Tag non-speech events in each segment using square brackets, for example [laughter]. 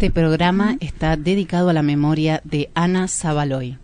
Este programa está dedicado a la memoria de Ana Zabaloy.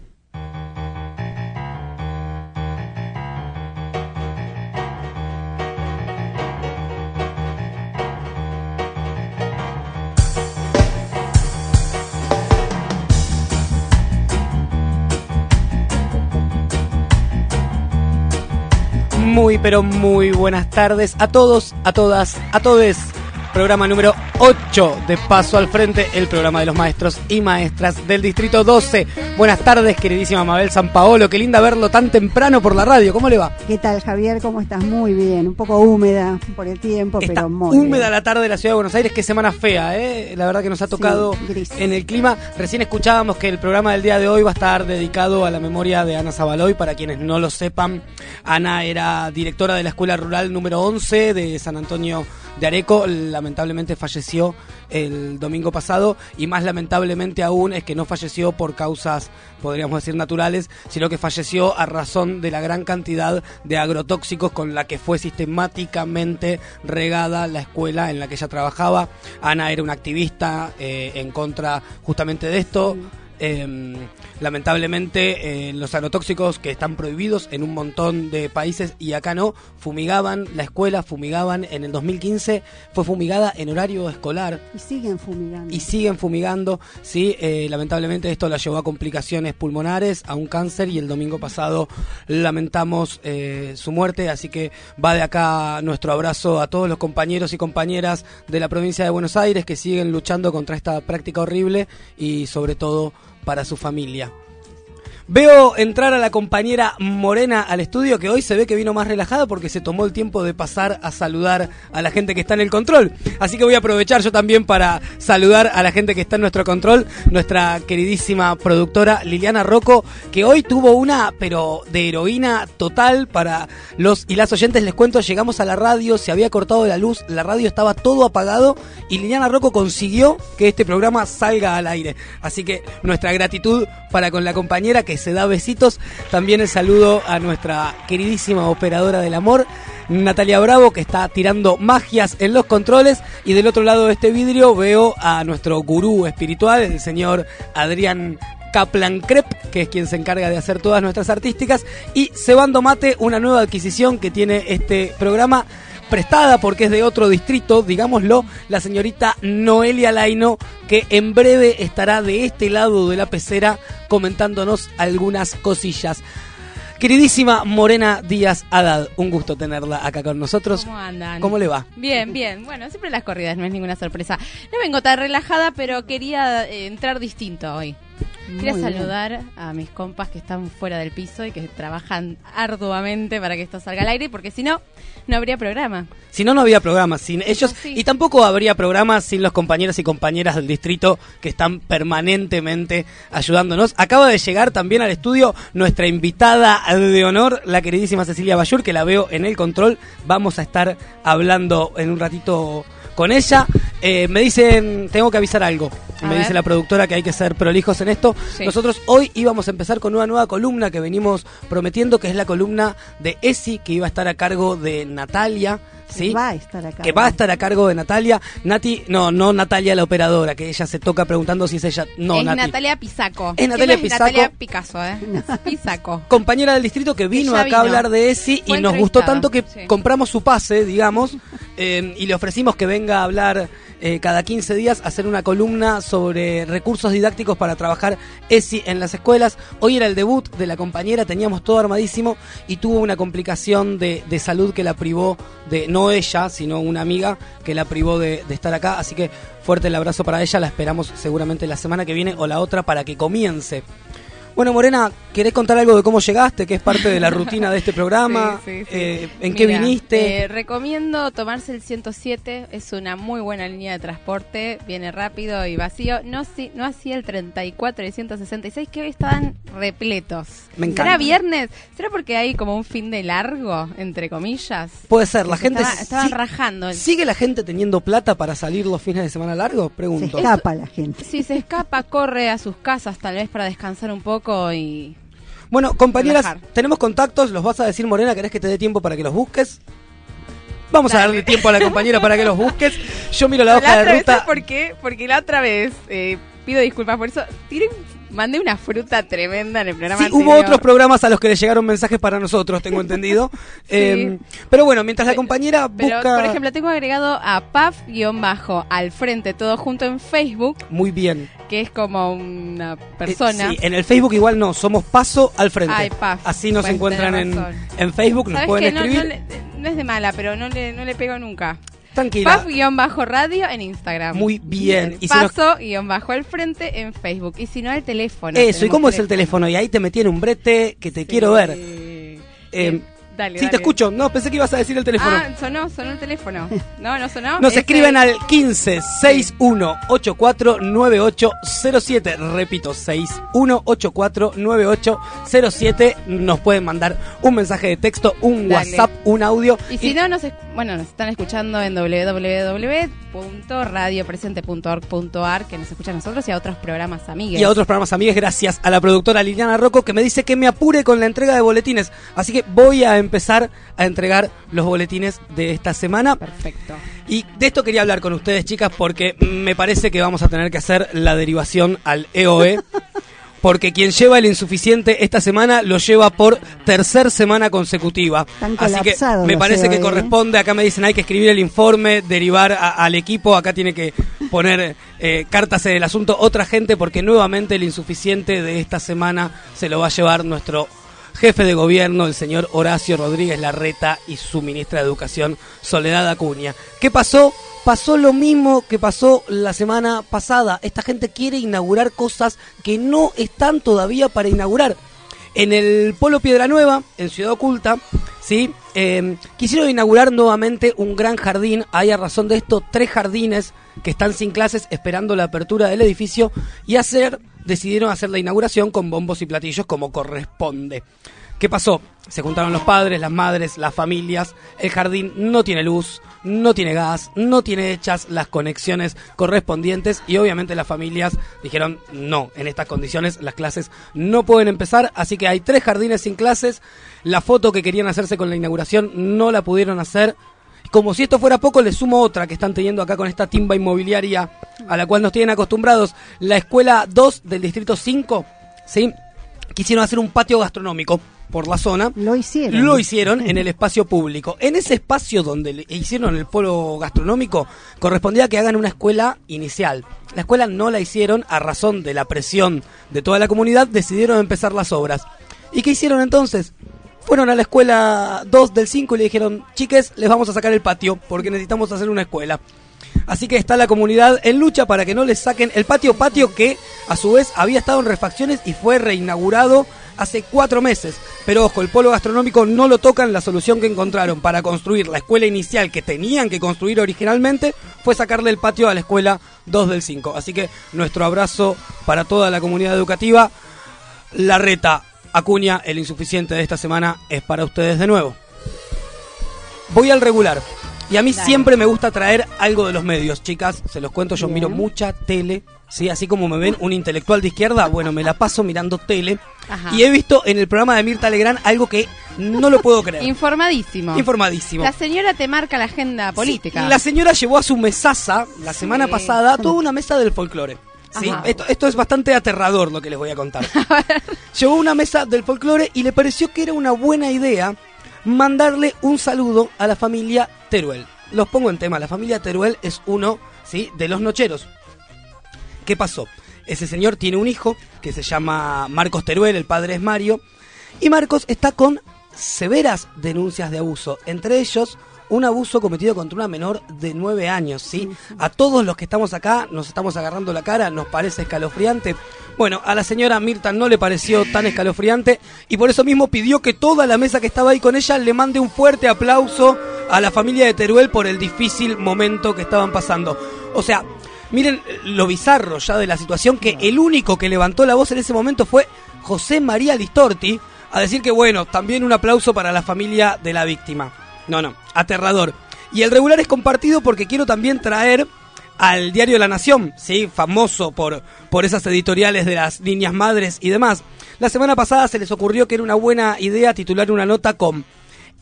Muy, pero muy buenas tardes a todos, a todas, a todes. Programa número 8 de Paso al Frente, el programa de los maestros y maestras del Distrito 12. Buenas tardes, queridísima Mabel San Paolo. Qué linda verlo tan temprano por la radio. ¿Cómo le va? ¿Qué tal, Javier? ¿Cómo estás? Muy bien. Un poco húmeda por el tiempo, Está pero muy húmeda bien. la tarde de la ciudad de Buenos Aires. Qué semana fea, ¿eh? La verdad que nos ha tocado gris. en el clima. Recién escuchábamos que el programa del día de hoy va a estar dedicado a la memoria de Ana Zabaloy. Para quienes no lo sepan, Ana era directora de la Escuela Rural número 11 de San Antonio de Areco. Lamentablemente falleció el domingo pasado y más lamentablemente aún es que no falleció por causas, podríamos decir, naturales, sino que falleció a razón de la gran cantidad de agrotóxicos con la que fue sistemáticamente regada la escuela en la que ella trabajaba. Ana era una activista eh, en contra justamente de esto. Eh, lamentablemente eh, los agrotóxicos que están prohibidos en un montón de países y acá no, fumigaban la escuela, fumigaban en el 2015, fue fumigada en horario escolar Y siguen fumigando. y siguen fumigando, sí, eh, lamentablemente esto la llevó a complicaciones pulmonares, a un cáncer y el domingo pasado lamentamos eh, su muerte, así que va de acá nuestro abrazo a todos los compañeros y compañeras de la provincia de Buenos Aires que siguen luchando contra esta práctica horrible y sobre todo para su familia. Veo entrar a la compañera Morena al estudio que hoy se ve que vino más relajada porque se tomó el tiempo de pasar a saludar a la gente que está en el control. Así que voy a aprovechar yo también para saludar a la gente que está en nuestro control, nuestra queridísima productora Liliana Rocco, que hoy tuvo una, pero de heroína total para los y las oyentes. Les cuento, llegamos a la radio, se había cortado la luz, la radio estaba todo apagado y Liliana Rocco consiguió que este programa salga al aire. Así que nuestra gratitud para con la compañera que se da besitos. También el saludo a nuestra queridísima operadora del amor, Natalia Bravo, que está tirando magias en los controles. Y del otro lado de este vidrio veo a nuestro gurú espiritual, el señor Adrián Kaplan Crep, que es quien se encarga de hacer todas nuestras artísticas, y Cebando Mate, una nueva adquisición que tiene este programa prestada porque es de otro distrito, digámoslo, la señorita Noelia Laino, que en breve estará de este lado de la pecera comentándonos algunas cosillas. Queridísima Morena Díaz Haddad, un gusto tenerla acá con nosotros. ¿Cómo andan? ¿Cómo le va? Bien, bien. Bueno, siempre las corridas, no es ninguna sorpresa. No vengo tan relajada, pero quería eh, entrar distinto hoy. Quería saludar a mis compas que están fuera del piso y que trabajan arduamente para que esto salga al aire, porque si no, no habría programa. Si no, no había programa sin ellos sí. y tampoco habría programa sin los compañeros y compañeras del distrito que están permanentemente ayudándonos. Acaba de llegar también al estudio nuestra invitada de honor, la queridísima Cecilia Bayur, que la veo en el control. Vamos a estar hablando en un ratito con ella. Eh, me dicen, tengo que avisar algo. A me ver. dice la productora que hay que ser prolijos en esto. Sí. Nosotros hoy íbamos a empezar con una nueva columna que venimos prometiendo, que es la columna de Esi, que iba a estar a cargo de Natalia. ¿sí? Que va a estar acá. que va a estar a cargo de Natalia. Nati, no, no Natalia la operadora, que ella se toca preguntando si es ella. No, es Nati. Natalia Pisaco. Es Natalia no Pisaco. Natalia Picasso, ¿eh? [laughs] Pisaco. Compañera del distrito que vino acá a hablar de ESI y nos gustó tanto que sí. compramos su pase, digamos, [laughs] eh, y le ofrecimos que venga a hablar eh, cada 15 días, hacer una columna sobre recursos didácticos para trabajar ESI en las escuelas. Hoy era el debut de la compañera, teníamos todo armadísimo y tuvo una complicación de, de salud que la privó de, no ella, sino una amiga que la privó de, de estar acá. Así que fuerte el abrazo para ella, la esperamos seguramente la semana que viene o la otra para que comience. Bueno, Morena, ¿querés contar algo de cómo llegaste, que es parte de la rutina de este [laughs] programa? Sí, sí, sí. Eh, ¿En qué viniste? eh, recomiendo tomarse el 107, es una muy buena línea de transporte, viene rápido y vacío. No, si, no así el 34 y 166, que hoy estaban repletos. Me encanta. ¿Será viernes? ¿Será porque hay como un fin de largo, entre comillas? Puede ser, la gente... Estaba- estaban sí- rajando. ¿Sigue la gente teniendo plata para salir los fines de semana largos? Se Pregunto. escapa la gente. Si se escapa, corre a sus casas tal vez para descansar un poco y... Bueno, compañeras, Relajar. tenemos contactos, los vas a decir Morena, ¿querés que te dé tiempo para que los busques? Vamos a darle tiempo a la compañera para que los busques. Yo miro la La hoja otra de ruta. ¿sabes por qué? Porque la otra vez, eh, pido disculpas por eso, tiré, mandé una fruta tremenda en el programa Sí, hubo otros programas a los que le llegaron mensajes para nosotros, tengo [laughs] entendido. Eh, pero bueno, mientras la compañera Pero, busca... por ejemplo, tengo agregado a Paf-bajo al frente, todo junto en Facebook, Muy bien. que es como una Eh, persona. sí, en el Facebook igual no, somos Paso al Frente. Ay, Paf. Así nos encuentran en, en Facebook, nos ¿Sabes pueden? No, escribir. no, le- no es de mala, pero no le, no le pego nunca. Tranquila. Paf-radio en Instagram. Muy bien. Y si nos- Paso-bajo al frente en Facebook. Y si no, el teléfono. Eso, ¿y cómo es el teléfono? Y ahí te metí en un brete que te Sí. quiero ver. Eh, Eh, dale, sí, dale. te escucho. No, pensé que ibas a decir el teléfono. Ah, sonó, sonó el teléfono. No, no sonó. Nos Es escriben el- al 15 61 84 9807. Repito, 61 84 9807. Nos pueden mandar un mensaje de texto, un Dale. WhatsApp, un audio. Y si no, nos, bueno, nos están escuchando en www.radiopresente.org.ar, que nos escuchan a nosotros y a otros programas amigues. y a otros programas amigues gracias a la productora Liliana Rocco que me dice que me apure con la entrega de boletines. Así que voy a empezar a entregar los boletines de esta semana. Perfecto. Y de esto quería hablar con ustedes, chicas, porque me parece que vamos a tener que hacer la derivación al EOE. [laughs] Porque quien lleva el insuficiente esta semana lo lleva por tercer semana consecutiva. Están Así que me parece que EOE, ¿eh? corresponde, acá me dicen hay que escribir el informe, derivar a- al equipo, acá tiene que poner eh, cartas en el asunto otra gente porque nuevamente el insuficiente de esta semana se lo va a llevar nuestro jefe de gobierno, el señor Horacio Rodríguez Larreta y su ministra de Educación, Soledad Acuña. ¿Qué pasó? Pasó lo mismo que pasó la semana pasada. Esta gente quiere inaugurar cosas que no están todavía para inaugurar. En el Polo Piedra Nueva, en Ciudad Oculta, ¿sí? Eh, quisieron inaugurar nuevamente un gran jardín. Hay a razón de esto tres jardines que están sin clases esperando la apertura del edificio y hacer, decidieron hacer la inauguración con bombos y platillos como corresponde. ¿Qué pasó? Se juntaron los padres, las madres, las familias. El jardín no tiene luz, no tiene gas, no tiene hechas las conexiones correspondientes y obviamente las familias dijeron no, en estas condiciones las clases no pueden empezar, así que hay tres jardines sin clases. La foto que querían hacerse con la inauguración no la pudieron hacer. Como si esto fuera poco, le sumo otra que están teniendo acá con esta timba inmobiliaria a la cual nos tienen acostumbrados. La escuela 2 del distrito 5, ¿sí? Quisieron hacer un patio gastronómico por la zona. Lo hicieron. Lo hicieron en el espacio público. En ese espacio donde hicieron el polo gastronómico, correspondía que hagan una escuela inicial. La escuela no la hicieron a razón de la presión de toda la comunidad, decidieron empezar las obras. ¿Y qué hicieron entonces? Fueron a la escuela 2 del 5 y le dijeron, chiques, les vamos a sacar el patio porque necesitamos hacer una escuela. Así que está la comunidad en lucha para que no les saquen el patio, patio que a su vez había estado en refacciones y fue reinaugurado hace cuatro meses. Pero ojo, el polo gastronómico no lo tocan, la solución que encontraron para construir la escuela inicial que tenían que construir originalmente fue sacarle el patio a la escuela 2 del 5. Así que nuestro abrazo para toda la comunidad educativa. La reta Acuña, el insuficiente de esta semana, es para ustedes de nuevo. Voy al regular. Y a mí Dale. siempre me gusta traer algo de los medios, chicas. Se los cuento, yo Bien. miro mucha tele. Sí, así como me ven un intelectual de izquierda, bueno, me la paso mirando tele. Ajá. Y he visto en el programa de Mirta Legrand algo que no lo puedo creer. Informadísimo. Informadísimo. La señora te marca la agenda política. Sí, la señora llevó a su mesaza la semana pasada toda una mesa del folclore. ¿sí? Esto es bastante aterrador lo que les voy a contar. [laughs] llevó una mesa del folclore y le pareció que era una buena idea mandarle un saludo a la familia Teruel. Los pongo en tema, la familia Teruel es uno ¿sí? de los nocheros. ¿Qué pasó? Ese señor tiene un hijo que se llama Marcos Teruel, el padre es Mario, y Marcos está con severas denuncias de abuso, entre ellos un abuso cometido contra una menor de 9 años, ¿sí? A todos los que estamos acá nos estamos agarrando la cara, nos parece escalofriante. Bueno, a la señora Mirta no le pareció tan escalofriante y por eso mismo pidió que toda la mesa que estaba ahí con ella le mande un fuerte aplauso a la familia de Teruel por el difícil momento que estaban pasando. O sea, miren lo bizarro ya de la situación que el único que levantó la voz en ese momento fue José María Listorti a decir que bueno, también un aplauso para la familia de la víctima. No, no, aterrador. Y el regular es compartido porque quiero también traer al diario La Nación, ¿sí? famoso por, por esas editoriales de las niñas madres y demás. La semana pasada se les ocurrió que era una buena idea titular una nota con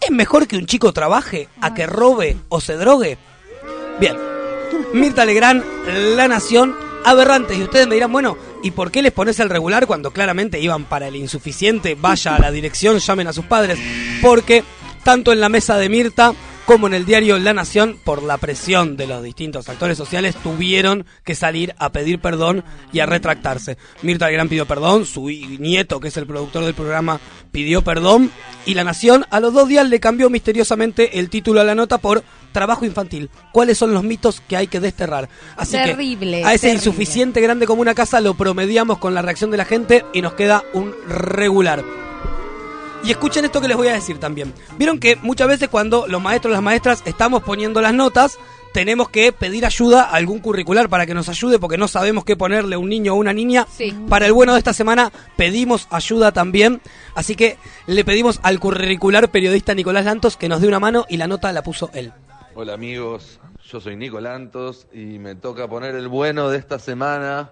¿Es mejor que un chico trabaje a que robe o se drogue? Bien. Mirta Legrand, La Nación, aberrantes. Y ustedes me dirán, bueno, ¿y por qué les pones el regular cuando claramente iban para el insuficiente? Vaya a la dirección, llamen a sus padres. Porque tanto en la mesa de Mirta como en el diario La Nación, por la presión de los distintos actores sociales, tuvieron que salir a pedir perdón y a retractarse. Mirta Legrand pidió perdón, su nieto, que es el productor del programa, pidió perdón, y La Nación a los dos días le cambió misteriosamente el título a la nota por Trabajo infantil. ¿Cuáles son los mitos que hay que desterrar? Así Terrible, que a ese terrible. insuficiente grande como una casa lo promediamos con la reacción de la gente y nos queda un regular. Y escuchen esto que les voy a decir también. Vieron que muchas veces cuando los maestros y las maestras estamos poniendo las notas, tenemos que pedir ayuda a algún curricular para que nos ayude porque no sabemos qué ponerle a un niño o una niña. Sí. Para el bueno de esta semana pedimos ayuda también. Así que le pedimos al curricular periodista Nicolás Lantos que nos dé una mano y la nota la puso él. Hola amigos, yo soy Nico Lantos y me toca poner el bueno de esta semana,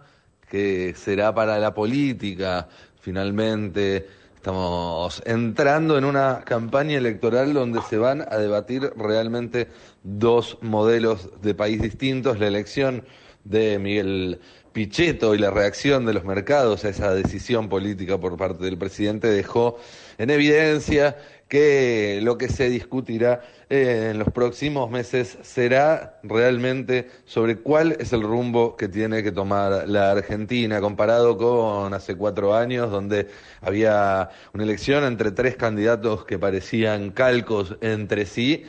que será para la política. Finalmente estamos entrando en una campaña electoral donde se van a debatir realmente dos modelos de país distintos, la elección de Miguel Pichetto y la reacción de los mercados a esa decisión política por parte del presidente dejó en evidencia que lo que se discutirá eh, en los próximos meses será realmente sobre cuál es el rumbo que tiene que tomar la Argentina, comparado con hace cuatro años, donde había una elección entre tres candidatos que parecían calcos entre sí.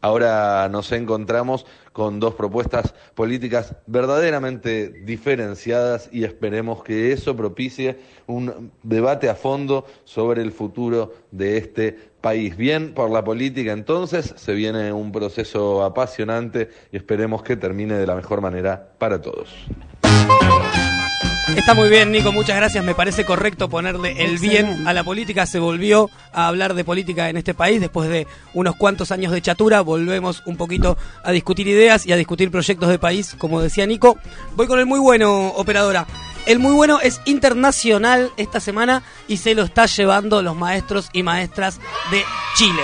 Ahora nos encontramos con dos propuestas políticas verdaderamente diferenciadas y esperemos que eso propicie un debate a fondo sobre el futuro de este país. Bien por la política entonces, se viene un proceso apasionante y esperemos que termine de la mejor manera para todos. Está muy bien, Nico, muchas gracias. Me parece correcto ponerle el bien a la política. Se volvió a hablar de política en este país después de unos cuantos años de chatura. Volvemos un poquito a discutir ideas y a discutir proyectos de país, como decía Nico. Voy con el muy bueno, operadora. El muy bueno es internacional esta semana y se lo está llevando los maestros y maestras de Chile.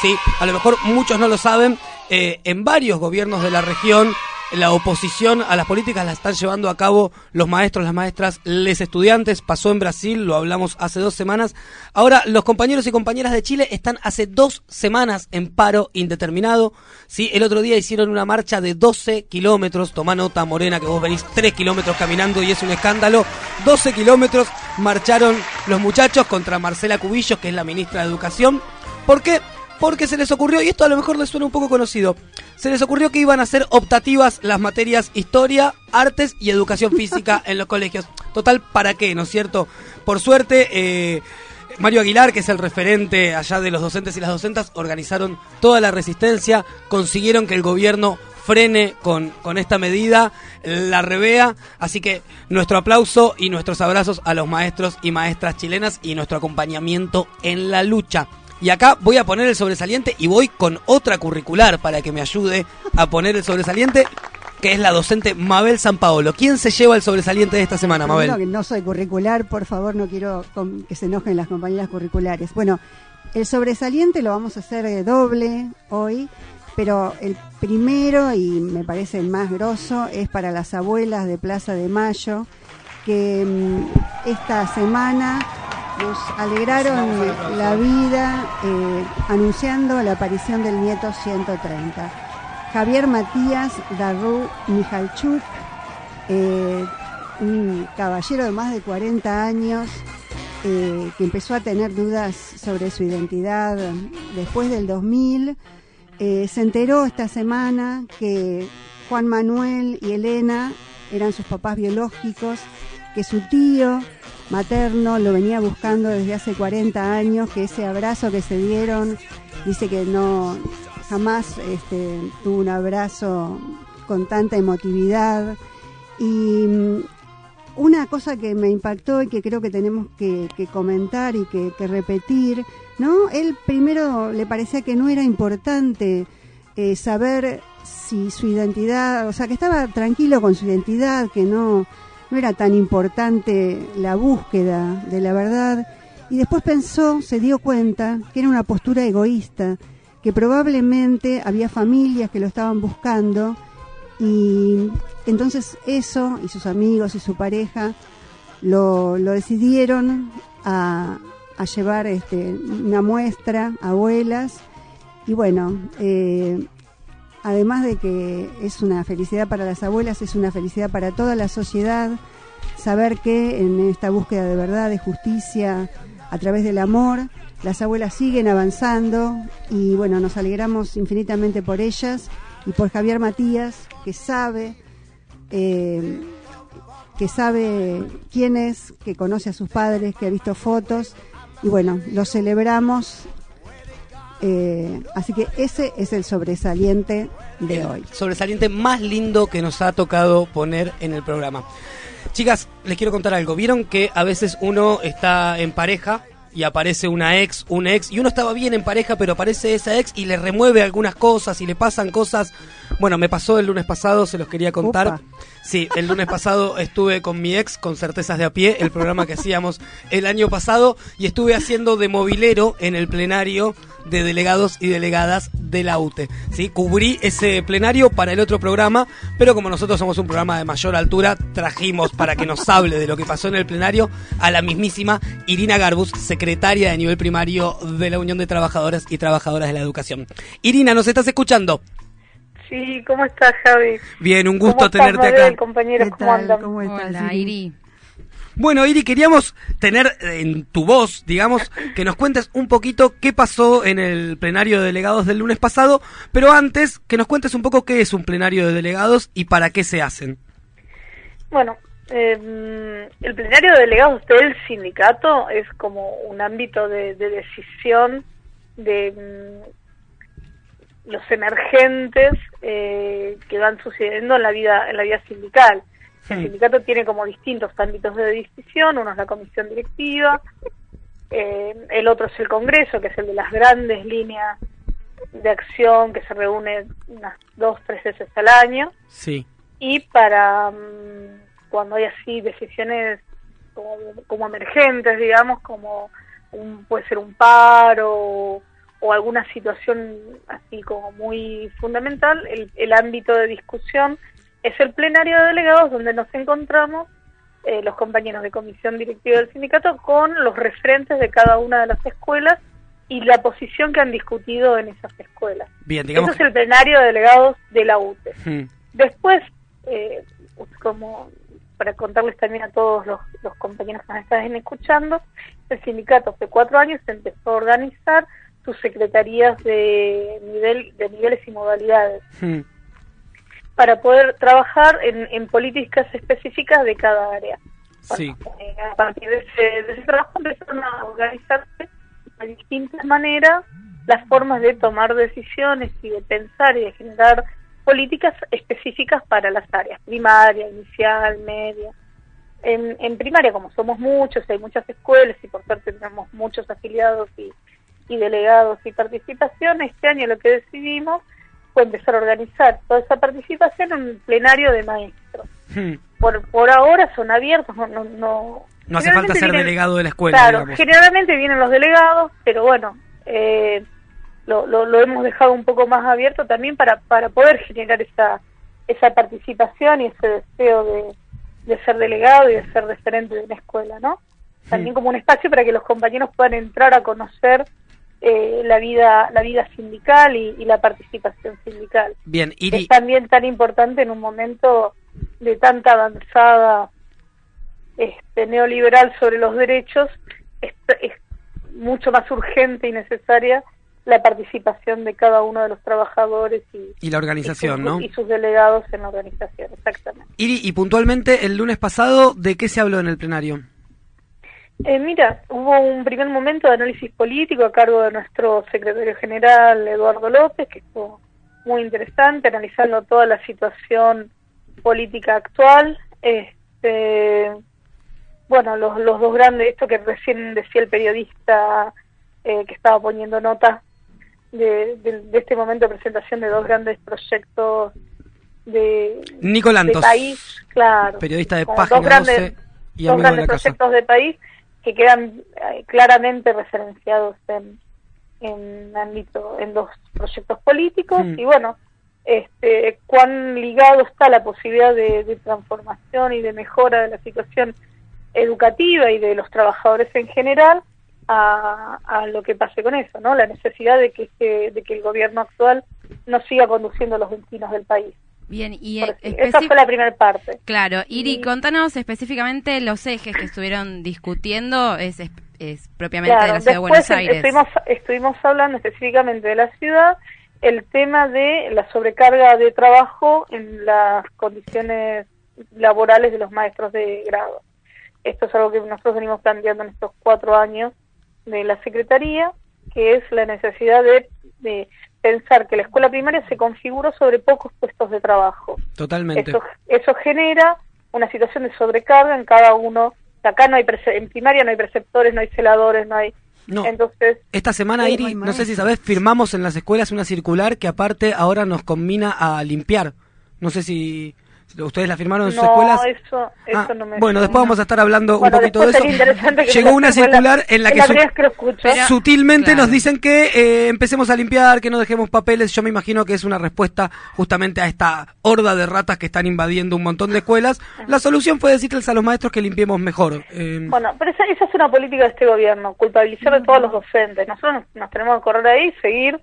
Sí, a lo mejor muchos no lo saben. Eh, en varios gobiernos de la región la oposición a las políticas la están llevando a cabo los maestros, las maestras, les estudiantes. Pasó en Brasil, lo hablamos hace dos semanas. Ahora, los compañeros y compañeras de Chile están hace dos semanas en paro indeterminado. Sí, el otro día hicieron una marcha de 12 kilómetros. Toma nota, Morena, que vos venís 3 kilómetros caminando y es un escándalo. 12 kilómetros marcharon los muchachos contra Marcela Cubillos, que es la ministra de Educación. ¿Por qué? Porque se les ocurrió, y esto a lo mejor les suena un poco conocido, se les ocurrió que iban a ser optativas las materias historia, artes y educación física [laughs] en los colegios. Total, ¿para qué? ¿No es cierto? Por suerte, eh, Mario Aguilar, que es el referente allá de los docentes y las docentas, organizaron toda la resistencia, consiguieron que el gobierno frene con, con esta medida, la revea, así que nuestro aplauso y nuestros abrazos a los maestros y maestras chilenas y nuestro acompañamiento en la lucha. Y acá voy a poner el sobresaliente y voy con otra curricular para que me ayude a poner el sobresaliente, que es la docente Mabel San Paolo. ¿Quién se lleva el sobresaliente de esta semana, Mabel? Que no soy curricular, por favor, no quiero que se enojen las compañeras curriculares. Bueno, el sobresaliente lo vamos a hacer de doble hoy, pero el primero y me parece el más grosso es para las abuelas de Plaza de Mayo, que mm, esta semana nos alegraron la vida eh, anunciando la aparición del nieto 130. Javier Matías Darru Mijalchuk, eh, un caballero de más de 40 años eh, que empezó a tener dudas sobre su identidad después del 2000. Eh, se enteró esta semana que Juan Manuel y Elena eran sus papás biológicos, que su tío materno lo venía buscando desde hace 40 años, que ese abrazo que se dieron, dice que no jamás este, tuvo un abrazo con tanta emotividad. Y mm, una cosa que me impactó y que creo que tenemos que, comentar y que, que repetir, ¿no? Él primero le parecía que no era importante eh, saber si su identidad, o sea, que estaba tranquilo con su identidad, que no, era tan importante la búsqueda de la verdad. Y después pensó, se dio cuenta que era una postura egoísta, que probablemente había familias que lo estaban buscando y entonces eso y sus amigos y su pareja lo, lo decidieron a, a llevar este, una muestra a abuelas y bueno, eh, además de que es una felicidad para las abuelas, es una felicidad para toda la sociedad saber que en esta búsqueda de verdad, de justicia, a través del amor, las abuelas siguen avanzando y bueno, nos alegramos infinitamente por ellas y por Javier Matías, que sabe, eh, que sabe quién es, que conoce a sus padres, que ha visto fotos y bueno, lo celebramos. Eh, así que ese es el sobresaliente de El hoy. Sobresaliente más lindo que nos ha tocado poner en el programa. Chicas, les quiero contar algo. Vieron que a veces uno está en pareja y aparece una ex, un ex, y uno estaba bien en pareja, pero aparece esa ex y le remueve algunas cosas y le pasan cosas. Bueno, me pasó el lunes pasado, se los quería contar. Sí, el lunes pasado estuve con mi ex, con Certezas de a pie, el programa que hacíamos el año pasado, y estuve haciendo de movilero en el plenario de delegados y delegadas de la UTE. ¿sí? Cubrí ese plenario para el otro programa, pero como nosotros somos un programa de mayor altura, trajimos para que nos hable de lo que pasó en el plenario a la mismísima Irina Garbus, secretaria de nivel primario de la Unión de Trabajadoras y Trabajadoras de la Educación. Irina, ¿nos estás escuchando? Sí, ¿cómo estás, Javi? Bien, un gusto ¿Cómo estás, tenerte Mabel, acá. compañeros? ¿Qué ¿Cómo tal? andan? ¿Cómo estás, Hola, Iri? Iri. Bueno, Iri, queríamos tener en tu voz, digamos, que nos cuentes un poquito qué pasó en el plenario de delegados del lunes pasado, pero antes que nos cuentes un poco qué es un plenario de delegados y para qué se hacen. Bueno, eh, el plenario de delegados del sindicato es como un ámbito de, de decisión de los emergentes eh, que van sucediendo en la vida en la vida sindical. El sindicato tiene como distintos ámbitos de decisión, uno es la comisión directiva, eh, el otro es el Congreso, que es el de las grandes líneas de acción que se reúne unas dos, tres veces al año Sí. y para mm, cuando hay así decisiones como, como emergentes, digamos, como un, puede ser un paro o alguna situación así como muy fundamental, el, el ámbito de discusión es el plenario de delegados donde nos encontramos eh, los compañeros de comisión directiva del sindicato con los referentes de cada una de las escuelas y la posición que han discutido en esas escuelas. Bien, digamos. Eso es el plenario de delegados de la UTE. Hmm. Después, eh, como para contarles también a todos los, los compañeros que nos están escuchando, el sindicato hace cuatro años empezó a organizar sus secretarías de nivel de niveles y modalidades Hmm. para poder trabajar en, en políticas específicas de cada área. Sí. A partir de ese, de ese trabajo empezaron a organizarse de distintas maneras las formas de tomar decisiones y de pensar y de generar políticas específicas para las áreas, primaria, inicial, media. En, en primaria, como somos muchos, hay muchas escuelas y por suerte tenemos muchos afiliados y, y delegados y participación, este año lo que decidimos fue empezar a organizar toda esa participación en un plenario de maestros. Hmm. Por, por ahora son abiertos, no, no, no, No hace falta ser vienen- delegado de la escuela, Claro, digamos. generalmente vienen los delegados, pero bueno, eh, lo, lo, lo hemos dejado un poco más abierto también para, para poder generar esa, esa participación y ese deseo de, de ser delegado y de ser referente de una escuela, ¿no? También como un espacio para que los compañeros puedan entrar a conocer eh, la vida la vida sindical y, y la participación sindical Bien, Iri, es también tan importante en un momento de tanta avanzada este, neoliberal sobre los derechos, es, es mucho más urgente y necesaria la participación de cada uno de los trabajadores y, y la organización, y sus, ¿no? y sus delegados en la organización, exactamente. Iri, y puntualmente el lunes pasado, ¿de qué se habló en el plenario? Eh, mira, hubo un primer momento de análisis político a cargo de nuestro secretario general Eduardo López, que estuvo muy interesante, analizando toda la situación política actual. Este, bueno, los, los dos grandes, esto que recién decía el periodista eh, que estaba poniendo nota de, de- de este momento de presentación de dos grandes proyectos de, Nico de país, claro. periodista de Página dos grandes, 12 y dos amigo de grandes la casa. proyectos de país que quedan eh, claramente referenciados en, en ámbito, en dos proyectos políticos Mm. y bueno, este, cuán ligado está la posibilidad de, de transformación y de mejora de la situación educativa y de los trabajadores en general a, a lo que pase con eso, ¿no? La necesidad de que, este- de que el gobierno actual no siga conduciendo los destinos del país. Bien, y eh, Esa fue la primera parte. Claro, Iri, Y- contanos específicamente los ejes que estuvieron discutiendo, es, es, es propiamente Claro, de la ciudad de después Buenos Aires. Estuvimos, estuvimos hablando específicamente de la ciudad, el tema de la sobrecarga de trabajo en las condiciones laborales de los maestros de grado. Esto es algo que nosotros venimos planteando en estos cuatro años de la Secretaría, que es la necesidad de, de pensar que la escuela primaria se configuró sobre pocos puestos de trabajo. Totalmente. Eso, eso genera una situación de sobrecarga en cada uno. Acá no hay en primaria no hay preceptores, no hay celadores, no hay. No. Entonces, Esta semana, Iri, no sé si sabes, firmamos en las escuelas una circular que aparte ahora nos combina a limpiar. No sé si ustedes la firmaron en sus no, escuelas. eso, eso Ah, no me bueno, después vamos a estar hablando Bueno, un poquito de eso. Llegó una circular en la que, su- sutilmente Claro. nos dicen que eh, empecemos a limpiar, que no dejemos papeles. Yo me imagino que es una respuesta justamente a esta horda de ratas que están invadiendo un montón de escuelas. La solución fue decirles a los maestros que limpiemos mejor. Eh, Bueno, pero esa, esa es una política de este gobierno, culpabilizar a todos los docentes. Nosotros nos, nos tenemos que correr ahí y seguir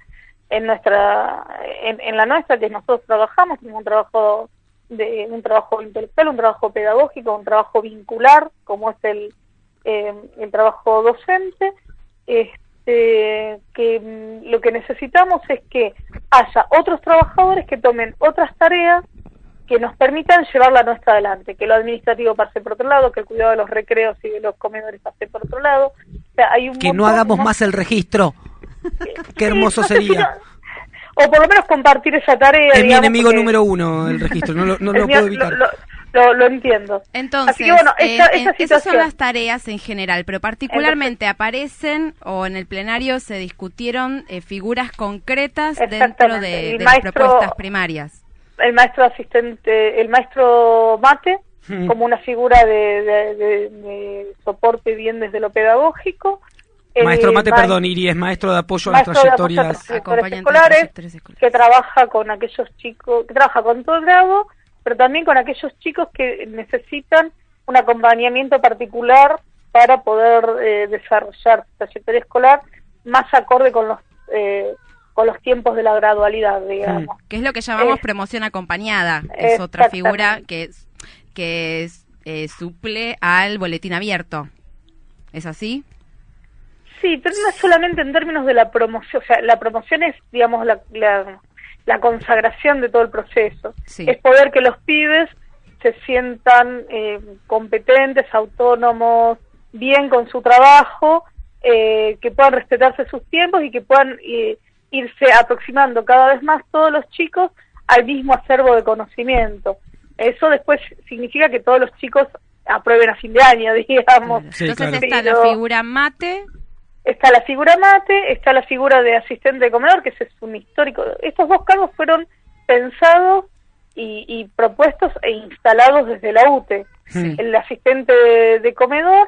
en nuestra, en, en la nuestra que nosotros trabajamos, tenemos un trabajo de un trabajo intelectual, un trabajo pedagógico, un trabajo vincular, como es el, eh, el trabajo docente, este, que mm, lo que necesitamos es que haya otros trabajadores que tomen otras tareas que nos permitan llevar la nuestra adelante, que lo administrativo pase por otro lado, que el cuidado de los recreos y de los comedores pase por otro lado. O sea, hay un que no hagamos más el registro. [laughs] Qué Sí, hermoso no sé si sería. no- o por lo menos compartir esa tarea. Es mi enemigo porque número uno el registro, no lo, no lo puedo evitar. Lo, lo- lo entiendo. Entonces, Así que bueno, esa, eh, esa en- esas son las tareas en general, pero particularmente aparecen o en el plenario se discutieron eh, figuras concretas dentro de, las propuestas primarias. el maestro asistente, el maestro mate, Mm. como una figura de, de- de- de soporte bien desde lo pedagógico. El Maestro Mate, ma- perdón, Iri, es maestro de apoyo a las maestro de apoyo a trayectorias. las escolares, que trabaja con aquellos chicos, que trabaja con todo el grado, pero también con aquellos chicos que necesitan un acompañamiento particular para poder eh, desarrollar su trayectoria escolar más acorde con los eh, con los tiempos de la gradualidad, digamos. Que es lo que llamamos Eh, promoción acompañada. Es otra figura que, es- que es, eh, suple al boletín abierto. ¿Es así? Sí, pero no es solamente en términos de la promoción, o sea, la promoción es, digamos, la, la, la consagración de todo el proceso. Sí. Es poder que los pibes se sientan eh, competentes, autónomos, bien con su trabajo, eh, que puedan respetarse sus tiempos y que puedan eh, irse aproximando cada vez más todos los chicos al mismo acervo de conocimiento. Eso después significa que todos los chicos aprueben a fin de año, [laughs] digamos. Sí, Entonces claro. está Pero- la figura mate, Está la figura mate, está la figura de asistente de comedor, que ese es un histórico. Estos dos cargos fueron pensados y, y propuestos e instalados desde la UTE. Sí. El asistente de, de comedor,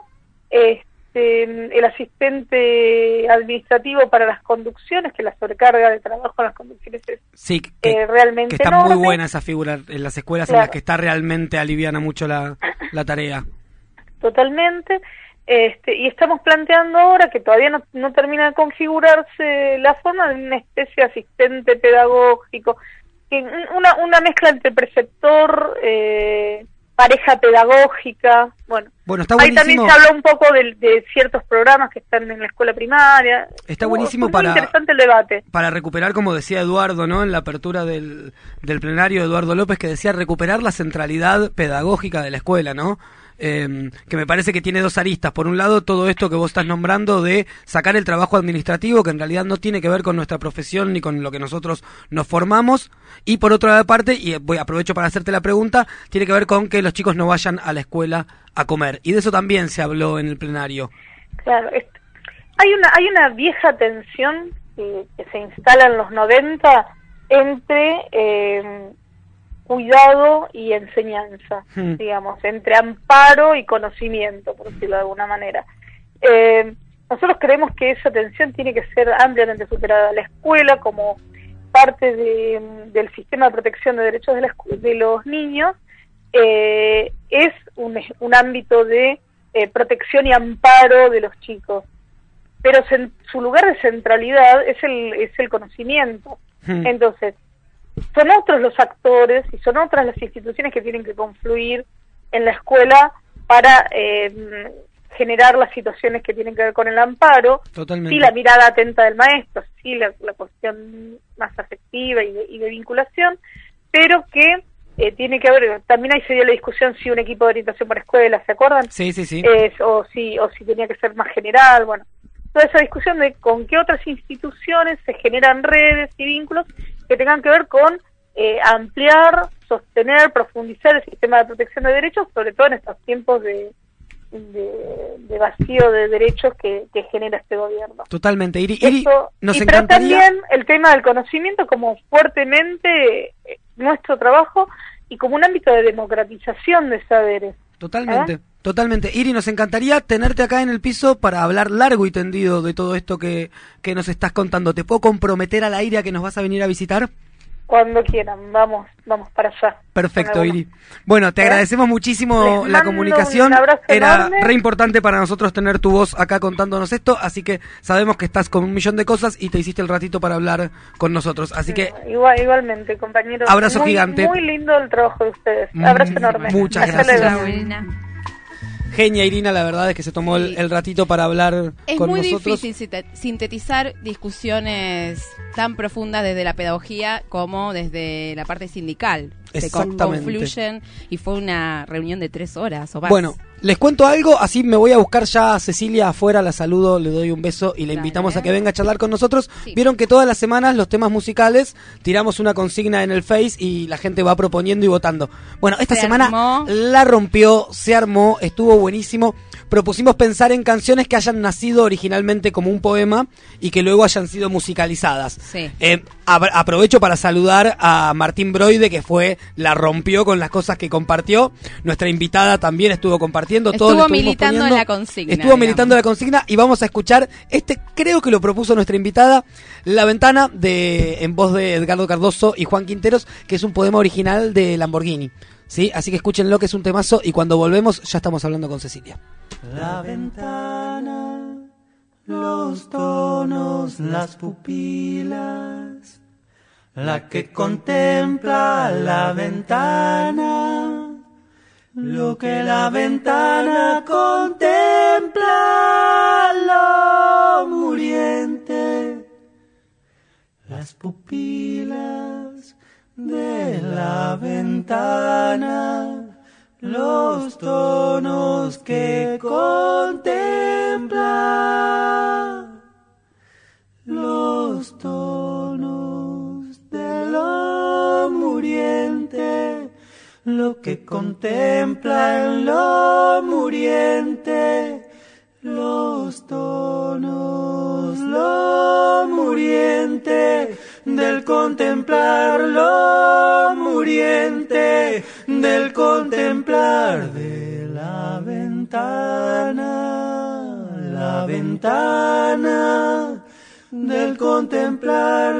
este, el asistente administrativo para las conducciones, que la sobrecarga de trabajo en las conducciones es Sí, que, eh, realmente que está muy buena esa figura en las escuelas en las que está realmente aliviana mucho la, la tarea. totalmente. Este, y estamos planteando ahora que todavía no, no termina de configurarse la forma de una especie de asistente pedagógico, que una, una mezcla entre preceptor, eh, pareja pedagógica, bueno. Bueno, está Ahí también se habló un poco de, de ciertos programas que están en la escuela primaria. Está buenísimo fue para- interesante el debate. para recuperar, como decía Eduardo, ¿no? En la apertura del, del plenario, Eduardo López, que decía recuperar la centralidad pedagógica de la escuela, ¿no? Eh, que me parece que tiene dos aristas. Por un lado, todo esto que vos estás nombrando de sacar el trabajo administrativo, que en realidad no tiene que ver con nuestra profesión ni con lo que nosotros nos formamos. Y por otra parte, y voy aprovecho para hacerte la pregunta, tiene que ver con que los chicos no vayan a la escuela a comer. Y de eso también se habló en el plenario. Claro, hay una hay una vieja tensión que, que se instala en los 90 entre eh, cuidado y enseñanza, [laughs] Hmm. digamos, entre amparo y conocimiento, por decirlo de alguna manera. Eh, nosotros creemos que esa atención tiene que ser ampliamente superada. La escuela, como parte de, del sistema de protección de derechos de, la de los niños, eh, es un, un ámbito de eh, protección y amparo de los chicos. Pero su lugar de centralidad es el, es el conocimiento. Hmm. Entonces, son otros los actores y son otras las instituciones que tienen que confluir en la escuela para eh, generar las situaciones que tienen que ver con el amparo, Totalmente. sí la mirada atenta del maestro, sí la, la cuestión más afectiva y de, y de vinculación, pero que eh, tiene que haber, también ahí se dio la discusión si un equipo de orientación por escuela, ¿se acuerdan? Sí, sí, sí. Es- o si o si tenía que ser más general, bueno, toda esa discusión de con qué otras instituciones se generan redes y vínculos que tengan que ver con eh, ampliar, sostener, profundizar el sistema de protección de derechos, sobre todo en estos tiempos de, de, de vacío de derechos que, que genera este gobierno. Totalmente. Iri, Iri, Eso- nos y pero también el tema del conocimiento como fuertemente eh, nuestro trabajo y como un ámbito de democratización de saberes. Totalmente, ¿Eh? Totalmente. Iri, nos encantaría tenerte acá en el piso para hablar largo y tendido de todo esto que, que nos estás contando. ¿Te puedo comprometer al aire a que nos vas a venir a visitar? Cuando quieran, vamos, vamos para allá. Perfecto, Iri. Bueno, te ¿Eh? agradecemos muchísimo Les la comunicación. un abrazo Era enorme. re importante para nosotros tener tu voz acá contándonos esto, así que sabemos que estás con un millón de cosas y te hiciste el ratito para hablar con nosotros. Así que Igual, igualmente, compañeros. Abrazo Muy- gigante. Muy lindo el trabajo de ustedes. Mm, Abrazo enorme. muchas Hasta gracias. Genia Irina, la verdad es que se tomó el, ratito para hablar Es con muy nosotros. difícil sinte- sintetizar discusiones tan profundas desde la pedagogía como desde la parte sindical. Se confluyen y fue una reunión de tres horas o más. Bueno, les cuento algo, así me voy a buscar ya a Cecilia afuera, la saludo, le doy un beso y la Dale. invitamos a que venga a charlar con nosotros. Sí. Vieron que todas las semanas los temas musicales tiramos una consigna en el Face y la gente va proponiendo y votando. Bueno, esta Se semana armó. la rompió, se armó, estuvo buenísimo. Propusimos pensar en canciones que hayan nacido originalmente como un poema y que luego hayan sido musicalizadas. Sí. Eh, aprovecho para saludar a Martín Broide, que fue, la rompió con las cosas que compartió. Nuestra invitada también estuvo compartiendo. Estuvo militando poniendo. en la consigna, Estuvo digamos. militando en la consigna y vamos a escuchar este, creo que lo propuso nuestra invitada, La Ventana, de en voz de Edgardo Cardoso y Juan Quinteros, que es un poema original de Lamborghini. ¿Sí? Así que escúchenlo, que es un temazo. Y cuando volvemos, ya estamos hablando con Cecilia. La ventana, los tonos, las pupilas, la que contempla la ventana, lo que la ventana contempla, lo muriente, las pupilas de la ventana, los tonos que contempla, los tonos de lo muriente, lo que contempla en lo muriente, los tonos, lo muriente, del contemplar lo muriente, del contemplar de la ventana, la ventana, del contemplar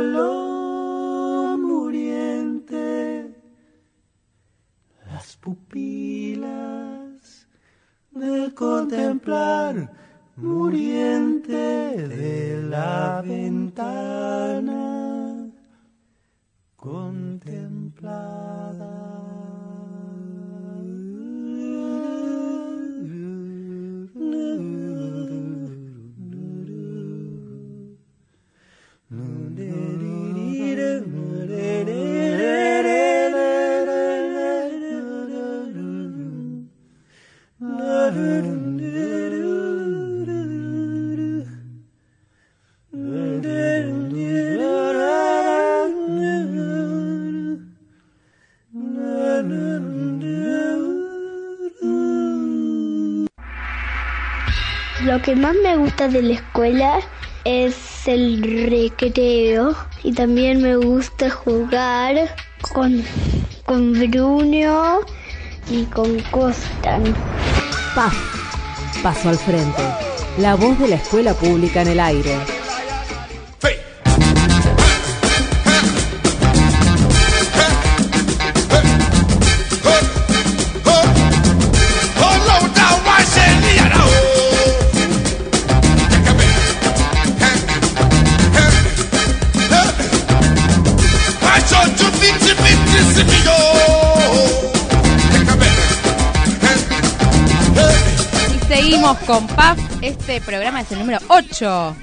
pupilas del contemplar muriente de la ventana contemplada. Lo que más me gusta de la escuela es el recreo y también me gusta jugar con, con Bruno y con Costan. Paz, paso al frente. La voz de la escuela pública en el aire. Con PAF. Este programa es el número 8.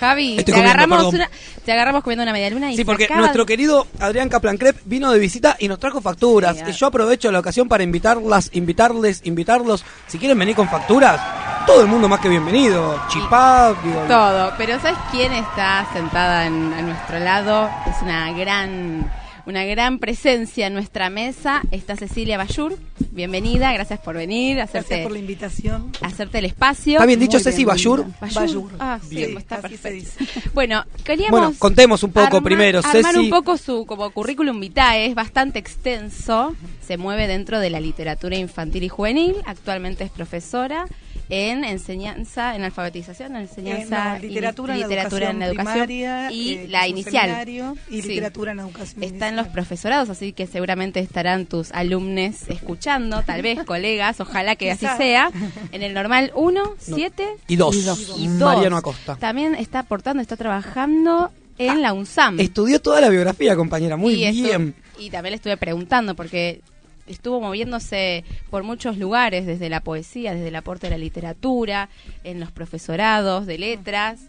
Javi, Estoy te comiendo, agarramos, perdón. una, te agarramos comiendo una media luna y Sí, se porque acaba- nuestro querido Adrián Kaplan Crep vino de visita y nos trajo facturas. Sí, y yo aprovecho la ocasión para invitarlas, invitarles, invitarlos. Si quieren venir con facturas, todo el mundo más que bienvenido. Chipá, digo, Todo, pero ¿sabes quién está sentada en- a nuestro lado? Es una gran, una gran presencia en nuestra mesa. Está Cecilia Bayur. Bienvenida, gracias por venir, hacerte, Gracias por la invitación. hacerte el espacio. ¿Está bien dicho Muy Ceci Bayur? Bayur. Bayur. Ah, sí, Bien. está Así se perfecto. Bueno, queríamos Bueno, contemos un poco armar- primero, armar Ceci. un poco su como currículum vitae, es bastante extenso, se mueve dentro de la literatura infantil y juvenil, actualmente es profesora en enseñanza, en alfabetización, en enseñanza, Eh, no, literatura, y- en, literatura en educación educación primaria, y eh, la inicial. y Sí. literatura en educación Está en los inicial. profesorados, así que seguramente estarán tus alumnos escuchando, tal vez [laughs] colegas, ojalá que así sea. En el normal 1, 7 Y dos. y Mariano. Acosta. También está aportando, está trabajando en la UNSAM. Estudió toda la biografía, compañera. Muy y bien. y también le estuve preguntando porque estuvo moviéndose por muchos lugares, desde la poesía, desde el aporte de la literatura, en los profesorados de letras.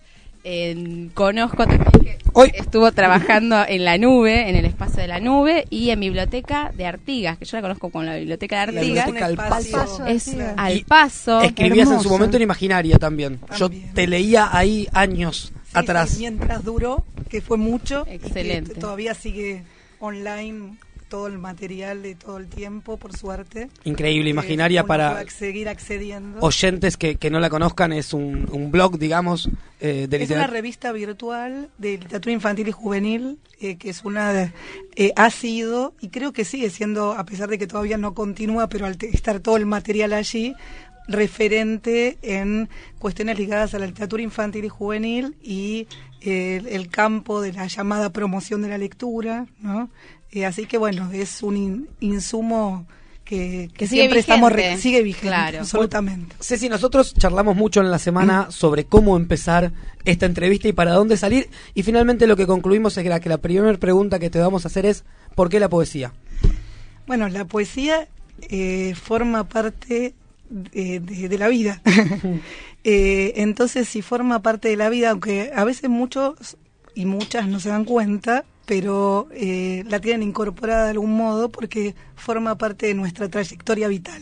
En- conozco también que Hoy- estuvo trabajando en la nube, en el espacio de la nube y en biblioteca de Artigas, que yo la conozco como la biblioteca de La Artigas. biblioteca al paso. Es al paso. Escribías en su momento en Imaginaria también. Yo te leía ahí años Sí, atrás. sí, mientras duró, que fue mucho. y que Excelente. todavía sigue online todo el material de todo el tiempo, por suerte. Increíble, Que Imaginaria para seguir accediendo. oyentes que, que no la conozcan. Es un, un blog, digamos, eh, de Es una revista virtual de literatura infantil y juvenil, eh, que es una eh, ha sido y creo que sigue siendo, a pesar de que todavía no continúa, pero al estar todo el material allí, referente en cuestiones ligadas a la literatura infantil y juvenil y eh, el, el campo de la llamada promoción de la lectura, ¿no? Eh, así que bueno, es un in- insumo que, que Que sigue siempre estamos re- sigue vigente, Claro. absolutamente. Ceci, nosotros charlamos mucho en la semana [clears throat] sobre cómo empezar esta entrevista y para dónde salir. Y finalmente lo que concluimos es que la, que la primera pregunta que te vamos a hacer es ¿por qué la poesía? Bueno, la poesía eh, forma parte de, de- de la vida. [laughs] Eh, entonces, si forma parte de la vida, aunque a veces muchos y muchas no se dan cuenta, pero eh, la tienen incorporada de algún modo porque forma parte de nuestra trayectoria vital.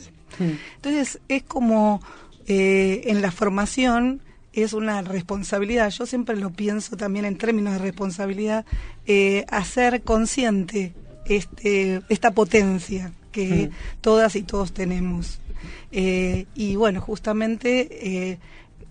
Entonces, es como eh, en la formación es una responsabilidad, yo siempre lo pienso también en términos de responsabilidad, eh, hacer consciente este, esta potencia que todas y todos tenemos. Eh, y bueno, justamente eh,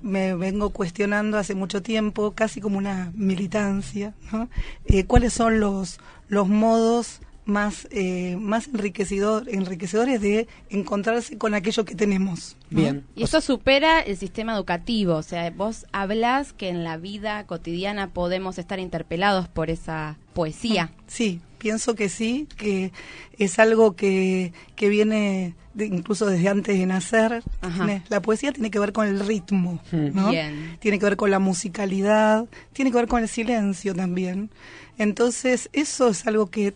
me vengo cuestionando hace mucho tiempo, casi como una militancia, ¿no? Eh, cuáles son los, los modos más, eh, más enriquecedor, enriquecedores de encontrarse con aquello que tenemos. ¿no? Bien. Y eso supera el sistema educativo, o sea, vos hablas que en la vida cotidiana podemos estar interpelados por esa poesía. Sí, pienso que sí, que es algo que, que viene de- incluso desde antes de nacer. Ajá. La poesía tiene que ver con el ritmo, Mm. ¿no? Bien. Tiene que ver con la musicalidad, tiene que ver con el silencio también. Entonces, eso es algo que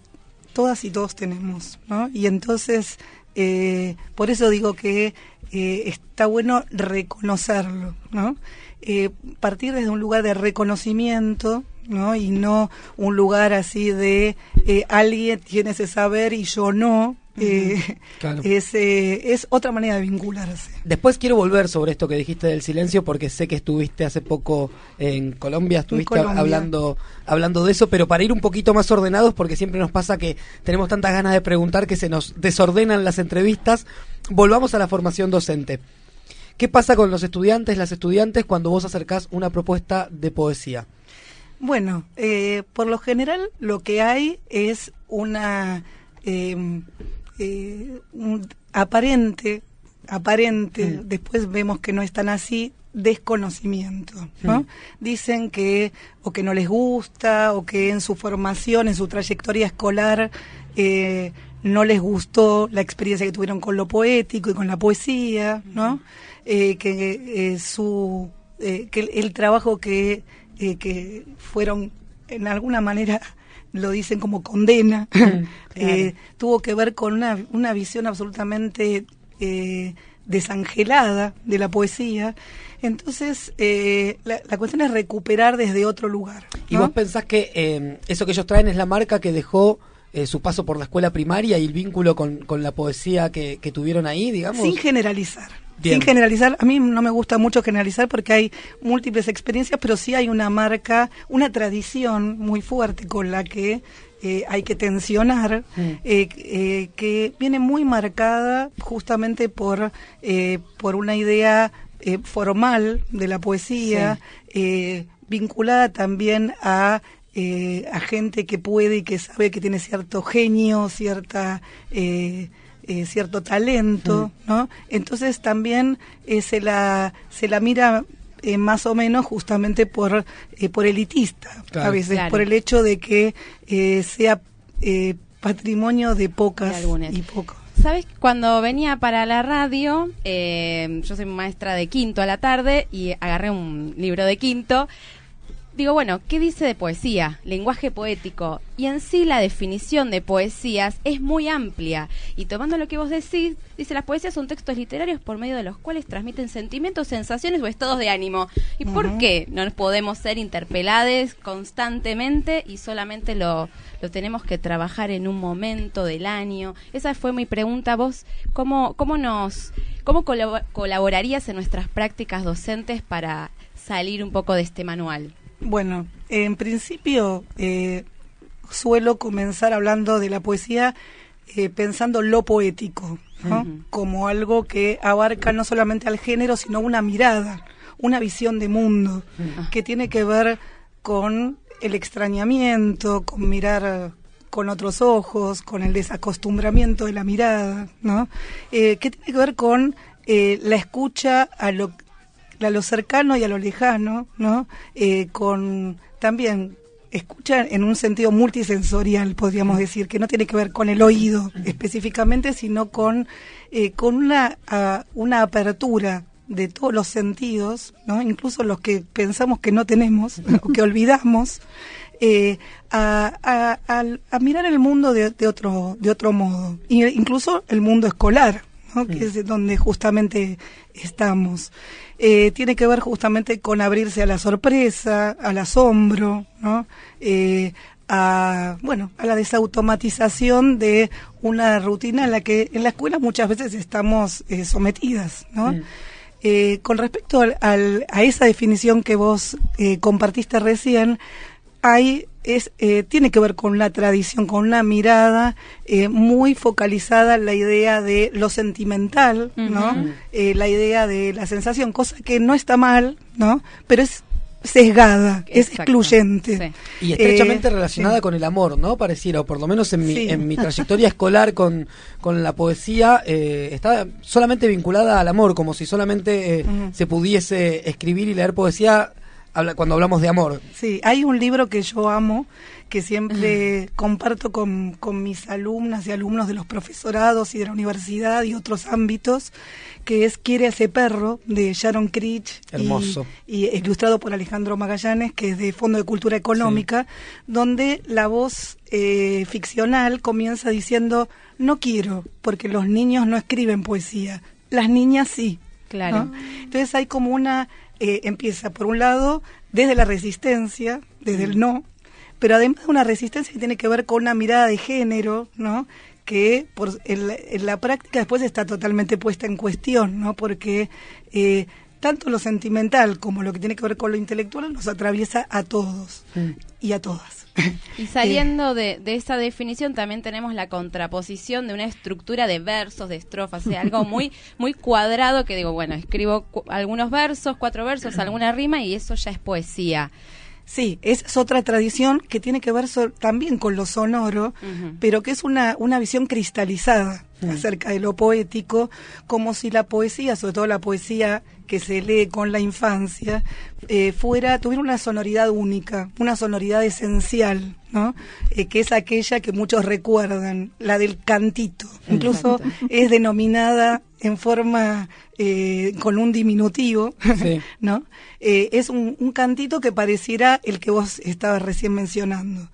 todas y todos tenemos, ¿no? Y entonces, eh, por eso digo que eh, está bueno reconocerlo, ¿no? Eh, partir desde un lugar de reconocimiento, ¿no? Y no un lugar así de eh, alguien tiene ese saber y yo no. eh, Claro. es, eh, es otra manera de vincularse. Después quiero volver sobre esto que dijiste del silencio porque sé que estuviste hace poco en Colombia, estuviste Colombia. hablando hablando de eso, pero para ir un poquito más ordenados porque siempre nos pasa que tenemos tantas ganas de preguntar que se nos desordenan las entrevistas, volvamos a la formación docente. ¿Qué pasa con los estudiantes, las estudiantes cuando vos acercás una propuesta de poesía? Bueno, eh, por lo general lo que hay es una eh, eh, un aparente, aparente, después vemos que no es tan así, desconocimiento, ¿no? Dicen que o que no les gusta o que en su formación, en su trayectoria escolar eh, no les gustó la experiencia que tuvieron con lo poético y con la poesía, ¿no? Eh, que eh, su eh, que el trabajo que eh, que fueron en alguna manera [laughs] lo dicen como condena [laughs] eh, tuvo que ver con una, una visión absolutamente eh, desangelada de la poesía entonces eh, la, la cuestión es recuperar desde otro lugar ¿Y vos pensás que eh, eso que ellos traen es la marca que dejó eh, su paso por la escuela primaria y el vínculo con, con la poesía que, que tuvieron ahí, digamos? Sin generalizar. Bien. Sin generalizar, a mí no me gusta mucho generalizar porque hay múltiples experiencias, pero sí hay una marca, una tradición muy fuerte con la que eh, hay que tensionar, eh, eh, que viene muy marcada justamente por, eh, por una idea eh, formal de la poesía, eh, vinculada también a eh, a gente que puede y que sabe que tiene cierto genio, cierta eh, eh, cierto talento, ¿no? Entonces también eh, se la se la mira eh, más o menos justamente por eh, por elitista Claro. a veces Claro. por el hecho de que eh, sea eh, patrimonio de pocas De y pocos. ¿Sabes? Cuando venía para la radio, eh, yo soy maestra de quinto a la tarde y agarré un libro de quinto. Digo, bueno, ¿qué dice de poesía? Lenguaje poético. Y en sí la definición de poesías es muy amplia. Y tomando lo que vos decís, dice, las poesías son textos literarios por medio de los cuales transmiten sentimientos, sensaciones o estados de ánimo. ¿Y por qué no podemos ser interpelados constantemente y solamente lo, lo tenemos que trabajar en un momento del año? Esa fue mi pregunta. Vos, ¿cómo, cómo nos, cómo colabo- colaborarías en nuestras prácticas docentes para salir un poco de este manual? Bueno, en principio eh, suelo comenzar hablando de la poesía eh, pensando lo poético, como algo que abarca no solamente al género, sino una mirada, una visión de mundo, que tiene que ver con el extrañamiento, con mirar con otros ojos, con el desacostumbramiento de la mirada, ¿no? Eh, que tiene que ver con eh, la escucha a lo a lo cercano y a lo lejano, ¿no? Eh, con también escucha en un sentido multisensorial, podríamos decir, que no tiene que ver con el oído específicamente, sino con, eh, con una, ah, una apertura de todos los sentidos, ¿no? incluso los que pensamos que no tenemos o que [laughs] olvidamos, eh, a, a- al- a mirar el mundo de, de otro, de otro modo, incluso el mundo escolar, ¿no? que es donde justamente estamos. Eh, tiene que ver justamente con abrirse a la sorpresa, al asombro, ¿no? Eh, a bueno a la desautomatización de una rutina en la que en la escuela muchas veces estamos eh, sometidas, ¿no? Eh, con respecto al- al- a esa definición que vos eh, compartiste recién, hay es eh, tiene que ver con la tradición, con una mirada eh, muy focalizada en la idea de lo sentimental, ¿no? Eh, la idea de la sensación, cosa que no está mal, ¿no? Pero es sesgada, es excluyente. Sí. Y estrechamente Eh, relacionada sí. con el amor, ¿no? Pareciera, o por lo menos en mi, Sí. en mi [laughs] trayectoria escolar con, con la poesía, eh, está solamente vinculada al amor, como si solamente eh, Ujú. se pudiese escribir y leer poesía habla- cuando hablamos de amor. Sí, hay un libro que yo amo, que siempre comparto con, con mis alumnas y alumnos de los profesorados y de la universidad y otros ámbitos, que es Quiere a ese perro, de Sharon Creech. Hermoso. Y, ilustrado por Alejandro Magallanes, que es de Fondo de Cultura Económica, donde la voz eh, ficcional comienza diciendo, no quiero, porque los niños no escriben poesía, las niñas sí. Claro. ¿no? Entonces hay como una, eh, empieza por un lado desde la resistencia, desde el no, pero además una resistencia que tiene que ver con una mirada de género, ¿no? que por, en, la, en la práctica después está totalmente puesta en cuestión, ¿no? porque eh, tanto lo sentimental como lo que tiene que ver con lo intelectual nos atraviesa a todos y a todas. Y saliendo de, de esa definición también tenemos la contraposición de una estructura de versos, de estrofas, o sea, algo [laughs] muy muy cuadrado que digo, bueno, escribo cu- algunos versos, cuatro versos, alguna rima y eso ya es poesía. Sí, es otra tradición que tiene que ver so- también con lo sonoro, pero que es una, una visión cristalizada acerca de lo poético, como si la poesía, sobre todo la poesía que se lee con la infancia, eh, fuera, tuviera una sonoridad única, una sonoridad esencial, ¿no? Eh, que es aquella que muchos recuerdan, la del cantito. Incluso es denominada en forma eh, con un diminutivo, Sí. [laughs] ¿no? Eh, es un, un cantito que pareciera el que vos estabas recién mencionando.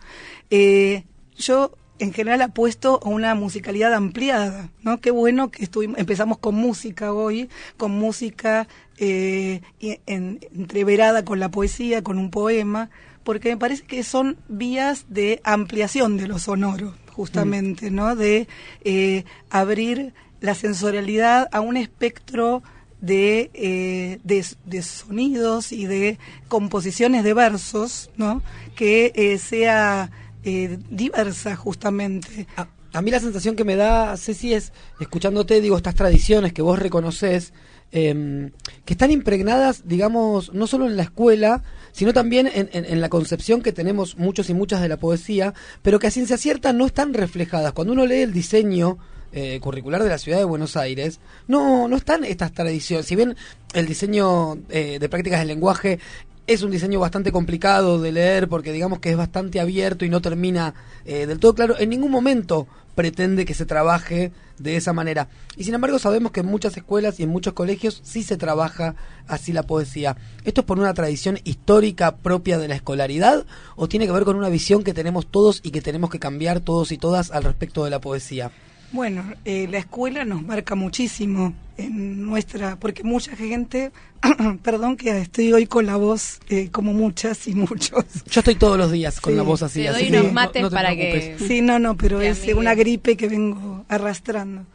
Eh, yo en general apuesto a una musicalidad ampliada, ¿no? Qué bueno que estuvimos, empezamos con música hoy, con música en- entreverada con la poesía, con un poema, porque me parece que son vías de ampliación de lo sonoro, justamente, ¿no? De eh, abrir la sensorialidad a un espectro de, eh, de, de sonidos y de composiciones de versos, ¿no? Que eh, sea eh, diversa justamente. A, a mí la sensación que me da, Ceci, es, escuchándote, digo, estas tradiciones que vos reconoces, em, que están impregnadas, digamos, no solo en la escuela, sino también en- en la concepción que tenemos muchos y muchas de la poesía, pero que a ciencia cierta no están reflejadas. Cuando uno lee el diseño eh, curricular de la ciudad de Buenos Aires, no, no están estas tradiciones. Si bien el diseño eh, de prácticas del lenguaje es un diseño bastante complicado de leer porque digamos que es bastante abierto y no termina eh, del todo claro. En ningún momento pretende que se trabaje de esa manera. Y sin embargo sabemos que en muchas escuelas y en muchos colegios sí se trabaja así la poesía. ¿Esto es por una tradición histórica propia de la escolaridad o tiene que ver con una visión que tenemos todos y que tenemos que cambiar todos y todas al respecto de la poesía? Bueno, eh, la escuela nos marca muchísimo en nuestra, porque mucha gente, [clears throat] perdón que estoy hoy con la voz eh, como muchas y muchos. Yo estoy todos los días con Sí. la voz así. Te así doy que unos no- mates no te para preocupes. que- Sí, no, no, pero Que es amigue. una gripe que vengo arrastrando.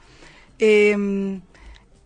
Eh,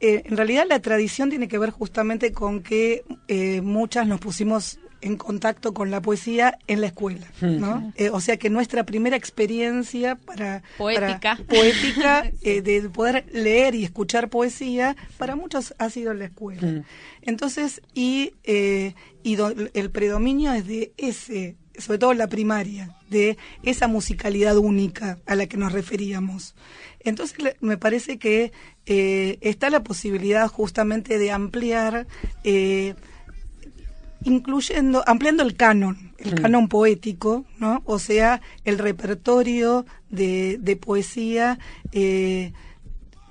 eh, en realidad la tradición tiene que ver justamente con que eh, muchas nos pusimos en contacto con la poesía en la escuela, ¿no? Eh, o sea que nuestra primera experiencia para Poética. para- poética [laughs] eh, de poder leer y escuchar poesía para muchos ha sido en la escuela. Entonces y eh, y do- el predominio es de ese sobre todo en la primaria, de esa musicalidad única a la que nos referíamos. Entonces me parece que eh, está la posibilidad justamente de ampliar, eh, incluyendo, ampliando el canon, el canon poético, ¿no? O sea, el repertorio de, de poesía, eh,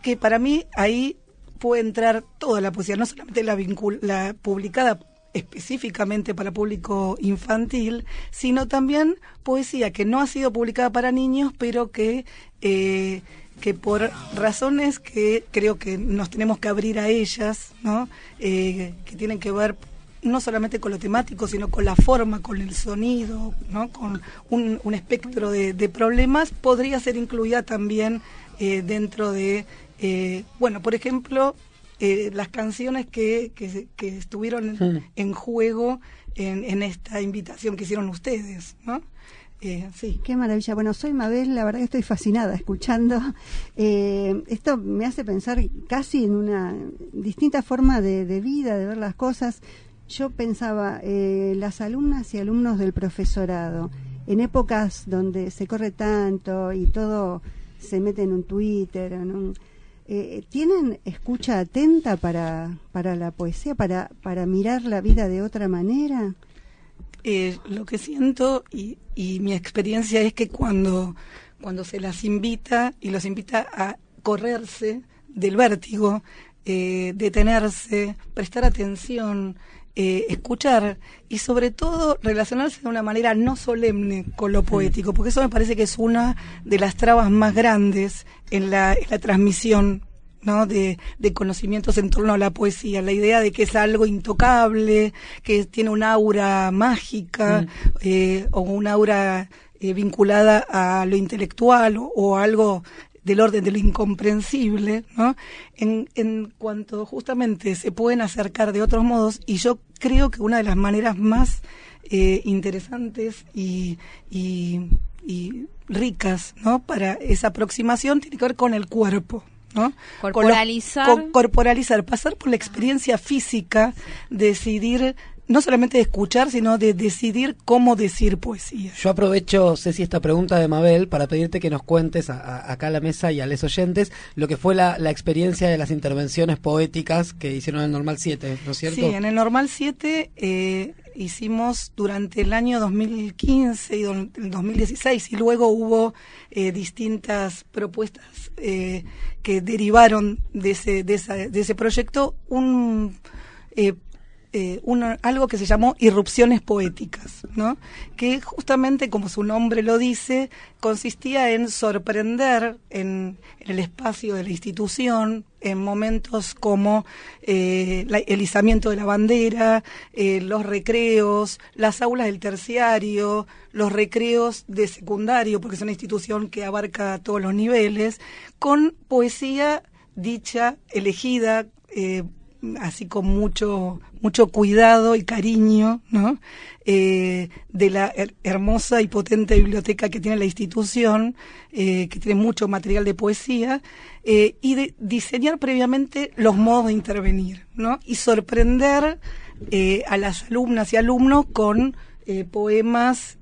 que para mí ahí puede entrar toda la poesía, no solamente la, vincul- la publicada específicamente para público infantil, sino también poesía que no ha sido publicada para niños, pero que, eh, que por razones que creo que nos tenemos que abrir a ellas, ¿no? Eh, que tienen que ver no solamente con lo temático, sino con la forma, con el sonido, ¿no? con un, un espectro de, de problemas, podría ser incluida también eh, dentro de, eh, bueno, por ejemplo, eh, las canciones que, que, se- que estuvieron en, Mm. en juego en, en esta invitación que hicieron ustedes, ¿no? Eh, sí. Qué maravilla. Bueno, soy Mabel, la verdad que estoy fascinada escuchando. Eh, esto me hace pensar casi en una distinta forma de, de vida, de ver las cosas. Yo pensaba, eh, las alumnas y alumnos del profesorado, en épocas donde se corre tanto y todo se mete en un Twitter, en un, eh, ¿tienen escucha atenta para, para la poesía, para, para mirar la vida de otra manera? Eh, lo que siento y, y mi experiencia es que cuando, cuando se las invita y los invita a correrse del vértigo, eh, detenerse, prestar atención, eh, escuchar y sobre todo relacionarse de una manera no solemne con lo poético, porque eso me parece que es una de las trabas más grandes en la, en la transmisión ¿no? De, de conocimientos en torno a la poesía, la idea de que es algo intocable, que tiene un aura mágica eh, o un aura eh, vinculada a lo intelectual o, o algo del orden de lo incomprensible, ¿no? En, en cuanto justamente se pueden acercar de otros modos, y yo creo que una de las maneras más eh, interesantes y, y, y ricas, ¿no? Para esa aproximación tiene que ver con el cuerpo. ¿no? Corporalizar. Con lo- co- corporalizar, pasar por la experiencia física, decidir no solamente de escuchar, sino de decidir cómo decir poesía. Yo aprovecho, Ceci, esta pregunta de Mabel para pedirte que nos cuentes a- a- acá a la mesa y a los oyentes lo que fue la, la experiencia de las intervenciones poéticas que hicieron en el Normal 7, ¿no es cierto? Sí, en el Normal 7 eh, hicimos durante el año 2015 y el 2016 y luego hubo eh, distintas propuestas eh, que derivaron de ese, de, esa- de ese proyecto un... eh, eh, algo que se llamó irrupciones poéticas, ¿no? que justamente, como su nombre lo dice, consistía en sorprender en, el espacio de la institución, en momentos como eh, el izamiento de la bandera, eh, los recreos, las aulas del terciario, los recreos de secundario, porque es una institución que abarca todos los niveles, con poesía dicha, elegida, así con mucho mucho cuidado y cariño ¿no? Eh, de la her- hermosa y potente biblioteca que tiene la institución eh, que tiene mucho material de poesía eh, y de diseñar previamente los modos de intervenir ¿no? y sorprender eh, a las alumnas y alumnos con poemas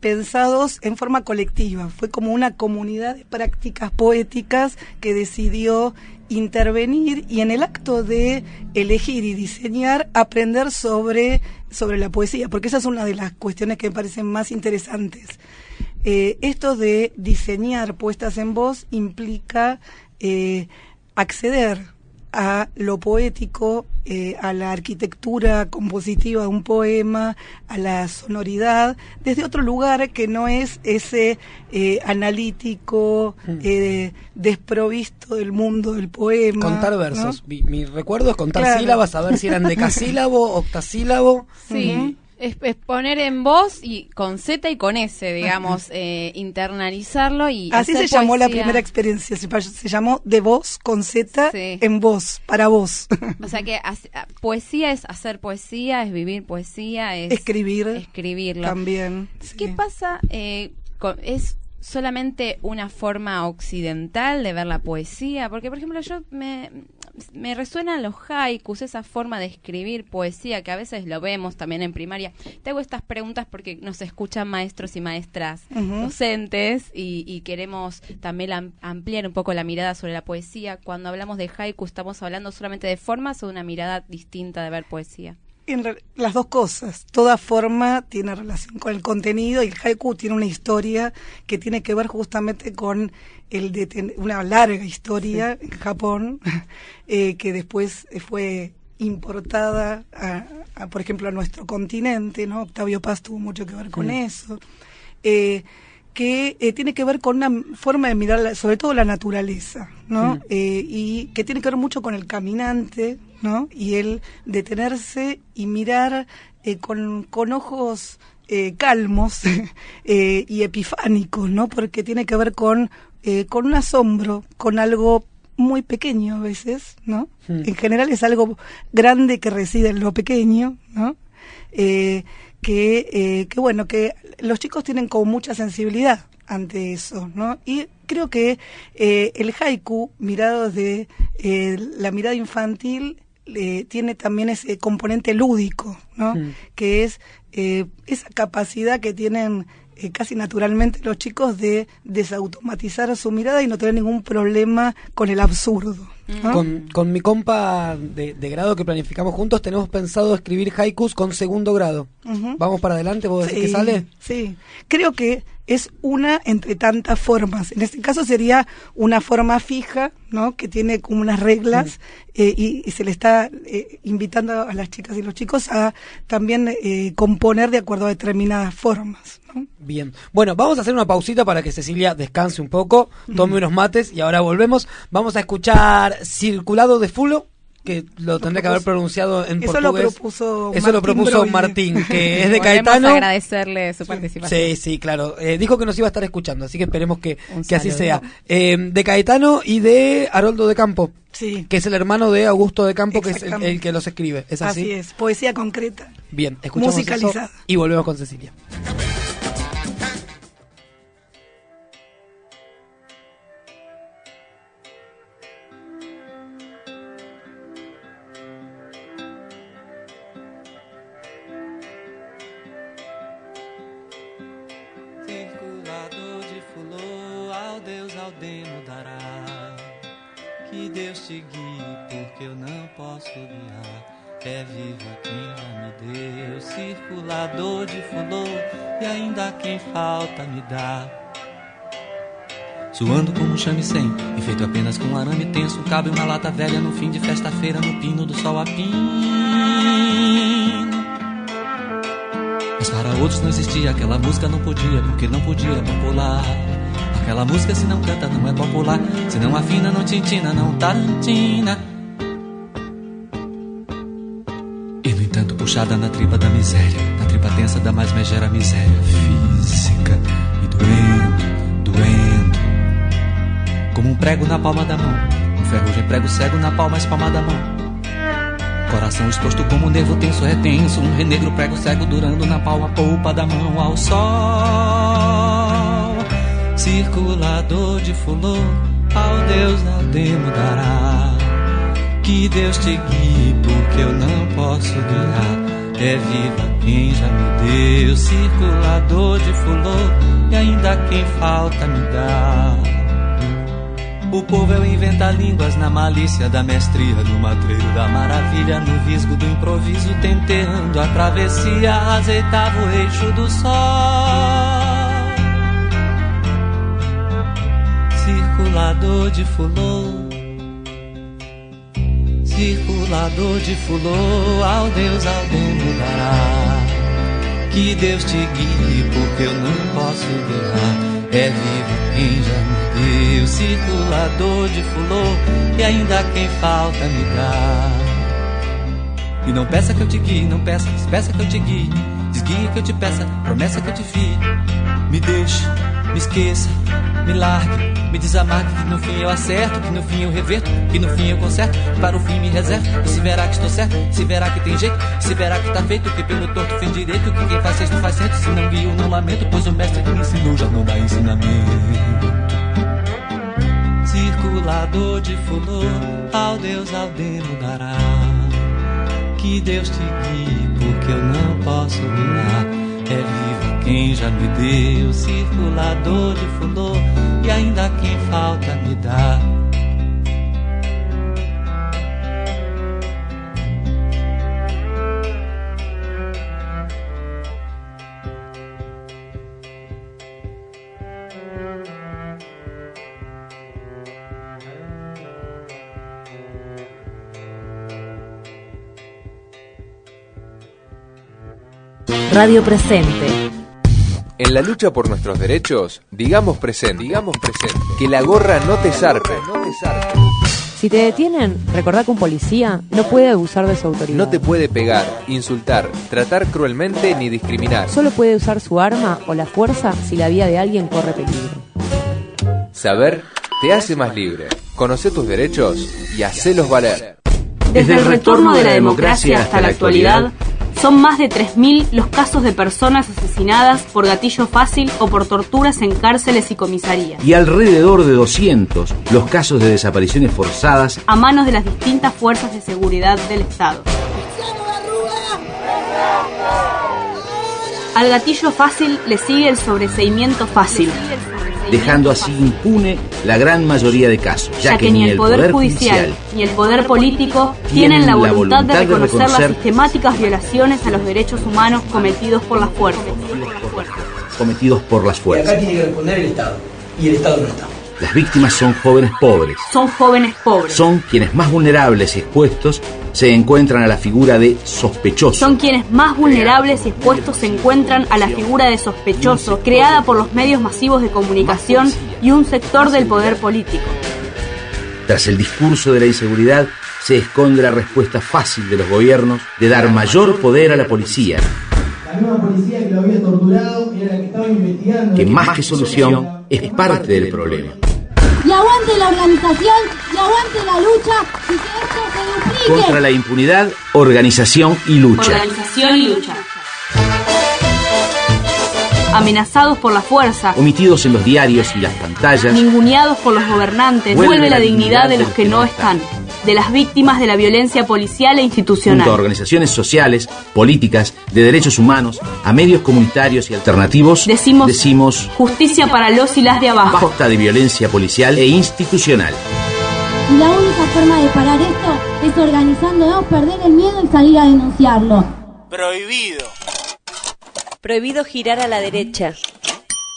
pensados en forma colectiva. Fue como una comunidad de prácticas poéticas que decidió intervenir y en el acto de elegir y diseñar aprender sobre, sobre la poesía, porque esa es una de las cuestiones que me parecen más interesantes. Eh, esto de diseñar puestas en voz implica eh, acceder a lo poético, eh, a la arquitectura compositiva de un poema, a la sonoridad, desde otro lugar que no es ese eh, analítico, eh, desprovisto del mundo del poema. Contar ¿no? versos. Mi, mi recuerdo es contar Claro. sílabas, a ver si eran [laughs] decasílabo, octasílabo. Sí. Es, es poner en voz y con Z y con S, [laughs] digamos, eh, internalizarlo y Así se llamó la primera experiencia, se, llamó de voz con Z en voz, para vos. O sea que hace- a- poesía es hacer poesía, es vivir poesía, es Escribir escribirlo. también. ¿Qué pasa? eh, con- ¿Es solamente una forma occidental de ver la poesía? Porque, por ejemplo, yo me, me resuenan los haikus, esa forma de escribir poesía que a veces lo vemos también en primaria. Te hago estas preguntas porque nos escuchan maestros y maestras docentes y, y queremos también am- ampliar un poco la mirada sobre la poesía. Cuando hablamos de haiku, ¿estamos hablando solamente de formas o de una mirada distinta de ver poesía? En re- las dos cosas. Toda forma tiene relación con el contenido y el haiku tiene una historia que tiene que ver justamente con el de una larga historia en Japón [laughs] eh, que después fue importada, a, a, por ejemplo, a nuestro continente. ¿no? Octavio Paz tuvo mucho que ver con eso. Eh, que eh, tiene que ver con una forma de mirar, la- sobre todo la naturaleza, ¿no? Mm. Eh, y que tiene que ver mucho con el caminante, ¿no? Y el detenerse y mirar eh, con, con ojos eh, calmos [laughs] eh, y epifánicos, ¿no? Porque tiene que ver con, eh, con un asombro, con algo muy pequeño a veces, ¿no? Mm. En general es algo grande que reside en lo pequeño, ¿no? Eh, que, que bueno, que los chicos tienen como mucha sensibilidad ante eso, ¿no? Y creo que eh, el haiku, mirado desde eh, la mirada infantil, eh, tiene también ese componente lúdico, ¿no? Mm. Que es eh, esa capacidad que tienen eh, casi naturalmente los chicos de desautomatizar su mirada y no tener ningún problema con el absurdo. ¿no? Con, con mi compa de, de grado que planificamos juntos, tenemos pensado escribir haikus con segundo grado. Vamos para adelante, ¿vos decís que sale? Sí, creo que es una entre tantas formas. En este caso sería una forma fija, ¿no? Que tiene como unas reglas eh, y, y se le está eh, invitando a las chicas y los chicos a también eh, componer de acuerdo a determinadas formas. ¿no? Bien. Bueno, vamos a hacer una pausita para que Cecilia descanse un poco, tome unos mates y ahora volvemos. Vamos a escuchar Circulado de Fulo, que lo tendré que haber pronunciado en Eso lo portugués. propuso Eso lo Martín propuso Broglie. Martín, que es de Podemos Caetano. agradecerle su participación. Sí, sí, claro. Eh, dijo que nos iba a estar escuchando, así que esperemos que, que así sea. Eh, de Caetano y de Haroldo de Campo, Sí. que es el hermano de Augusto de Campo, que es el, el que los escribe. ¿Es así? Así es, poesía concreta. Bien, escuchamos Musicalizada. eso y volvemos con Cecilia. Guiar. É viva quem já me deu, circulador de fulô, e ainda quem falta me dá. Suando como um chame-sem, e feito apenas com um arame tenso, cabe uma lata velha no fim de festa-feira, no pino do sol a pino. Mas para outros não existia, aquela música não podia, porque não podia popular. Aquela música se não canta não é popular, se não afina, não tintina, não tarantina. Puxada na tripa da miséria, na tripa tensa da mais megera miséria física, e doendo, doendo. Como um prego na palma da mão, um ferrugem prego cego na palma espalma da mão. Coração exposto como um nervo tenso retenso, um renegro prego cego durando na palma polpa da mão ao sol. Circulador de fulô, ao Deus Aldemo dará. Que Deus te guie, porque eu não posso guiar. É viva quem já me deu, circulador de fulô, e ainda quem falta me dá. O povo é o inventa línguas na malícia da mestria, no matreiro da maravilha, no visgo do improviso, tenteando a travessia, azeitava o eixo do sol. Circulador de fulô, circulador de fulô, ao Deus Aldemo dará. Que Deus te guie, porque eu não posso guiar. É vivo quem já me deu, circulador de fulô, e ainda quem falta me dá. E não peça que eu te guie, não peça, peça que eu te guie. Desguie que eu te peça, promessa que eu te fie. Me deixe, me esqueça, me largue, me desamargue, que no fim eu acerto, que no fim eu reverto, que no fim eu conserto, para o fim me reservo. E se verá que estou certo, se verá que tem jeito, se verá que tá feito, que pelo torto fez direito, que quem faz sexto faz certo, se não guio não lamento, pois o mestre que me ensinou já não dá ensinamento. Circulador de fulô, ao Deus Aldemo dará. Que Deus te guie, porque eu não posso guiar. É vivo quem já me deu, circulador de fulô, e ainda quem falta me dá. Radio Presente. En la lucha por nuestros derechos, digamos presente, digamos presente. Que la gorra no te zarpe. Si te detienen, recordá que un policía no puede abusar de su autoridad. No te puede pegar, insultar, tratar cruelmente ni discriminar. Solo puede usar su arma o la fuerza si la vida de alguien corre peligro. Saber te hace más libre. Conoce tus derechos y hacelos valer. Desde el retorno de la democracia hasta la actualidad, son más de 3.000 los casos de personas asesinadas por gatillo fácil o por torturas en cárceles y comisarías, y alrededor de 200 los casos de desapariciones forzadas a manos de las distintas fuerzas de seguridad del Estado. Al gatillo fácil le sigue el sobreseimiento fácil, dejando así impune la gran mayoría de casos, ya, que, ni el Poder, Judicial ni el Poder Político tienen la voluntad, de, reconocer las sistemáticas violaciones a los derechos humanos cometidos por las fuerzas. Cometidos por las Y acá fuerzas. tiene que responder el Estado. Y el Estado no está. Las víctimas son jóvenes pobres. Son jóvenes pobres. Son quienes más vulnerables y expuestos se encuentran a la figura de sospechoso. Son quienes más vulnerables y expuestos se encuentran a la figura de sospechoso, creada por los medios masivos de comunicación y un sector del poder político. Tras el discurso de la inseguridad se esconde la respuesta fácil de los gobiernos de dar mayor poder a la policía, La misma policía que lo había torturado era la que estaba investigando. que más que solución es parte del problema. Y aguante la organización, y aguante la lucha, y que esto se duplique. Contra la impunidad, organización y lucha. Organización y lucha. Amenazados por la fuerza, Omitidos en los diarios y las pantallas, ninguneados por los gobernantes, vuelve la dignidad de los que no están. De las víctimas de la violencia policial e institucional. Junto a organizaciones sociales, políticas, de derechos humanos, a medios comunitarios y alternativos, Decimos- decimos Justicia para los y las de abajo. basta de violencia policial e institucional. Y la única forma de parar esto es organizándonos, perder el miedo y salir a denunciarlo. Prohibido. Prohibido girar a la derecha.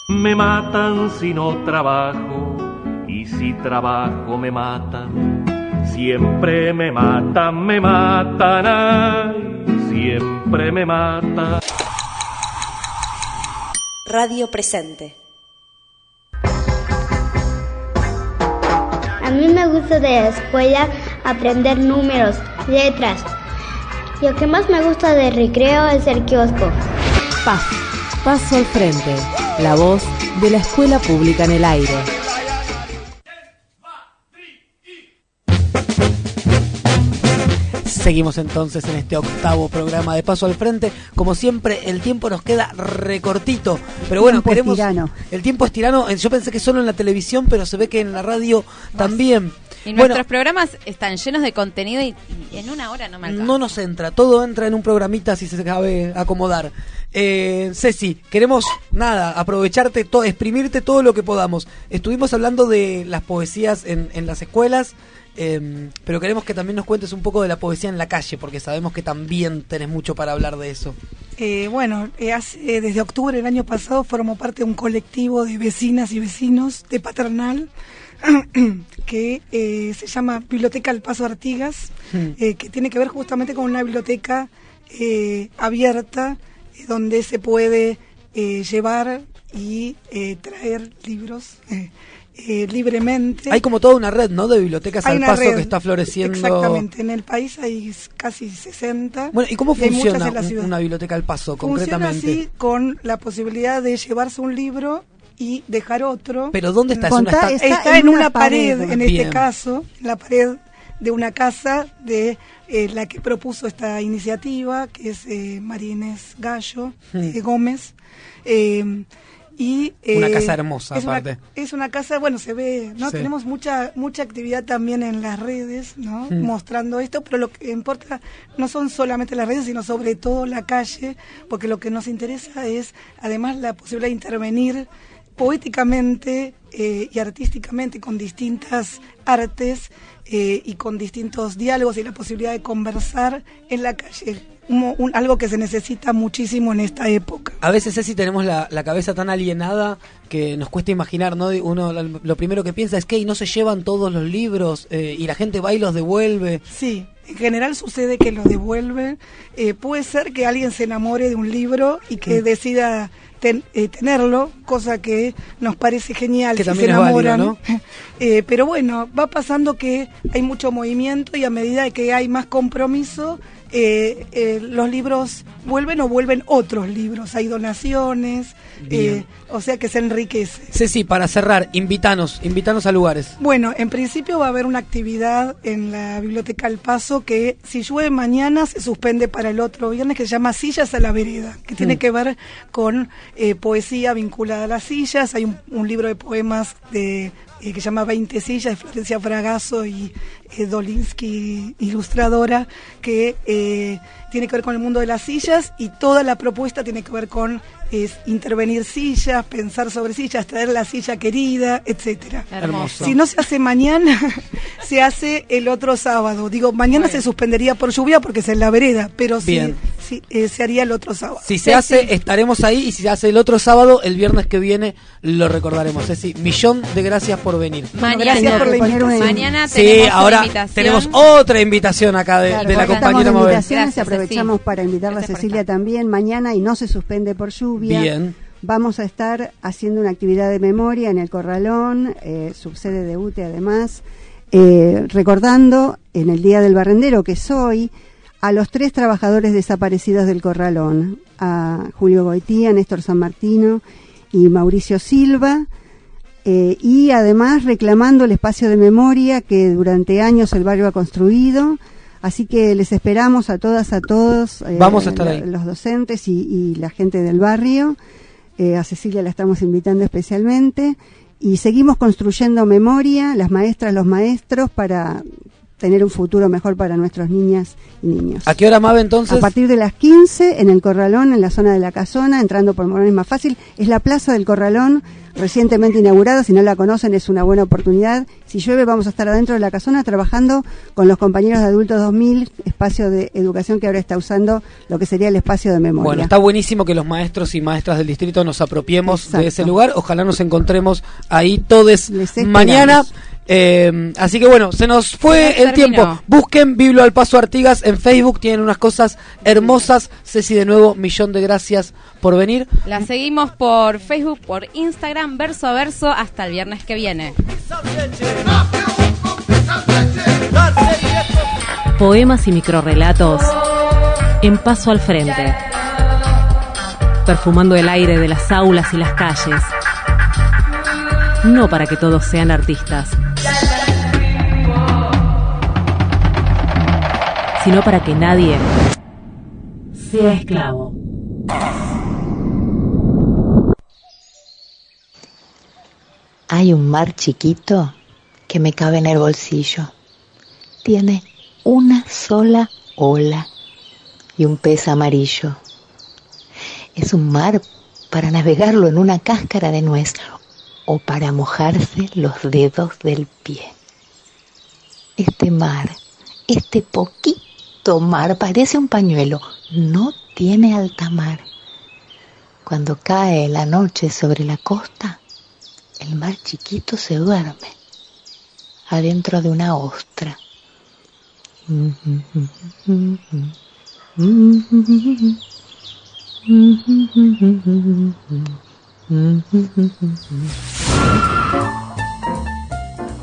Me matan si no trabajo y si trabajo me matan. Siempre me matan, me matan, ay, siempre me matan. Radio presente. A mí me gusta de la escuela aprender números, letras. Lo que más me gusta de recreo es el kiosco. Paz. Paso al frente. La voz de la escuela pública en el aire. Seguimos entonces en este octavo programa de Paso al Frente. Como siempre, el tiempo nos queda recortito. Pero bueno, Tiempo es queremos. tirano. El tiempo es tirano. Yo pensé que solo en la televisión, pero se ve que en la radio también. Y Bueno, nuestros programas están llenos de contenido y, y en una hora no me alcanza. no nos entra, todo entra en un programita si se sabe acomodar. Eh, Ceci, queremos nada, aprovecharte, to- exprimirte todo lo que podamos. Estuvimos hablando de las poesías en, en las escuelas, eh, pero queremos que también nos cuentes un poco de la poesía en la calle, porque sabemos que también tenés mucho para hablar de eso. Eh, bueno, eh, hace- eh, desde octubre del año pasado formo parte de un colectivo de vecinas y vecinos de Paternal [clears throat] que eh, se llama Biblioteca El Paso Artigas, eh, que tiene que ver justamente con una biblioteca eh, abierta eh, donde se puede eh, llevar y eh, traer libros eh, libremente. Hay como toda una red, ¿no? De bibliotecas Hay al paso red, que está floreciendo. Exactamente, en el país hay casi 60. Bueno, ¿y cómo funciona un- una biblioteca al paso, Funciona concretamente? así con la posibilidad de llevarse un libro y dejar otro. Pero ¿dónde está? ¿Es una está, en una pared, en este caso, en la pared de una casa de eh, la que propuso esta iniciativa, que es eh, María Inés Gallo Hmm. eh, Gómez. Eh, y, Una eh, casa hermosa, es una- aparte. es una casa, bueno, se ve, ¿no? Sí. Tenemos mucha mucha actividad también en las redes, ¿no? Mm. Mostrando esto, pero lo que importa no son solamente las redes, sino sobre todo la calle, porque lo que nos interesa es además la posibilidad de intervenir poéticamente eh, y artísticamente con distintas artes eh, y con distintos diálogos y la posibilidad de conversar en la calle, un- un- algo que se necesita muchísimo en esta época. A veces, Ceci, tenemos la, la cabeza tan alienada que nos cuesta imaginar, ¿no? Uno lo, primero que piensa es que "Ey, no se llevan todos los libros eh, y la gente va y los devuelve. Sí, en general sucede que lo devuelven. Eh, puede ser que alguien se enamore de un libro y que Mm. decida ten- eh, tenerlo, cosa que nos parece genial Que si también se es válido, enamoran. ¿no? [laughs] Eh, pero bueno, va pasando que hay mucho movimiento y a medida de que hay más compromiso, eh, eh, los libros vuelven o vuelven otros libros. Hay donaciones, eh, o sea que se enriquece. Ceci, para cerrar, invitanos, invitanos a lugares. Bueno, en principio va a haber una actividad en la Biblioteca El Paso que si llueve mañana se suspende para el otro viernes que se llama Sillas a la Vereda, que tiene Mm. que ver con eh, poesía vinculada a las sillas. Hay un, un libro de poemas de eh, que se llama 20 sillas de Florencia Fragasso y eh, Dolinsky, ilustradora, que eh, tiene que ver con el mundo de las sillas y toda la propuesta tiene que ver con es intervenir sillas, pensar sobre sillas, traer la silla querida, etcétera. Hermoso. Si no se hace mañana, [laughs] se hace el otro sábado. Digo, mañana se suspendería por lluvia porque es en la vereda, pero sí, Bien. Sí, eh, se haría el otro sábado. Si se hace, estaremos ahí y si se hace el otro sábado, el viernes que viene, lo recordaremos. Ceci, millón de gracias por venir. Mañana, gracias por la invitación. Mañana Sí, tenemos ahora una invitación. tenemos otra invitación acá de, Claro, de la compañera Mabel. Gracias, aprovechamos Ceci. para invitarla a Cecilia también mañana y no se suspende por lluvia. Bien. Vamos a estar haciendo una actividad de memoria en el Corralón, eh, subsede de UTE además, eh, recordando en el Día del Barrendero, que es hoy, a los tres trabajadores desaparecidos del Corralón, a Julio Goitía, Néstor San Martino y Mauricio Silva, eh, y además reclamando el espacio de memoria que durante años el barrio ha construido. Así que les esperamos a todas, a todos, eh, Vamos a estar ahí. los docentes y, y la gente del barrio. Eh, a Cecilia la estamos invitando especialmente. Y seguimos construyendo memoria, las maestras, los maestros, para tener un futuro mejor para nuestras niñas y niños. ¿A qué hora, Mabe, entonces? A partir de las 15 en el Corralón, en la zona de la Casona, entrando por Morón es más fácil. Es la Plaza del Corralón, recientemente inaugurada. Si no la conocen, es una buena oportunidad. Si llueve, vamos a estar adentro de la Casona trabajando con los compañeros de Adultos 2000, espacio de educación que ahora está usando lo que sería el espacio de memoria. Bueno, está buenísimo que los maestros y maestras del distrito nos apropiemos de ese lugar. Ojalá nos encontremos ahí todos mañana. Eh, así que bueno, se nos fue el tiempo. Busquen Biblo al Paso Artigas en Facebook, tienen unas cosas hermosas. Ceci, de nuevo, millón de gracias por venir. La seguimos por Facebook, por Instagram, verso a verso, hasta el viernes que viene. Poemas y microrrelatos en Paso al Frente. Perfumando el aire de las aulas y las calles. No para que todos sean artistas, sino para que nadie sea esclavo. Hay un mar chiquito que me cabe en el bolsillo. Tiene una sola ola y un pez amarillo. Es un mar para navegarlo en una cáscara de nuez o para mojarse los dedos del pie. Este mar, este poquito mar, parece un pañuelo, no tiene alta mar. Cuando cae la noche sobre la costa, el mar chiquito se duerme adentro de una ostra.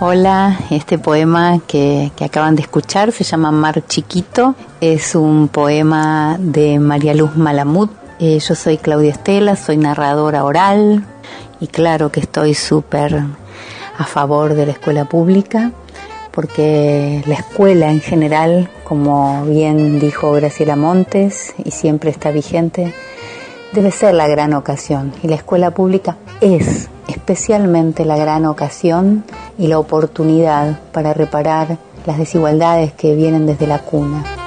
Hola, este poema que, que, acaban de escuchar se llama Mar Chiquito. Es un poema de María Luz Malamud. Eh, yo soy Claudia Estela, soy narradora oral y claro que estoy súper a favor de la escuela pública porque la escuela en general, como bien dijo Graciela Montes y siempre está vigente, debe ser la gran ocasión y la escuela pública es especialmente la gran ocasión y la oportunidad para reparar las desigualdades que vienen desde la cuna.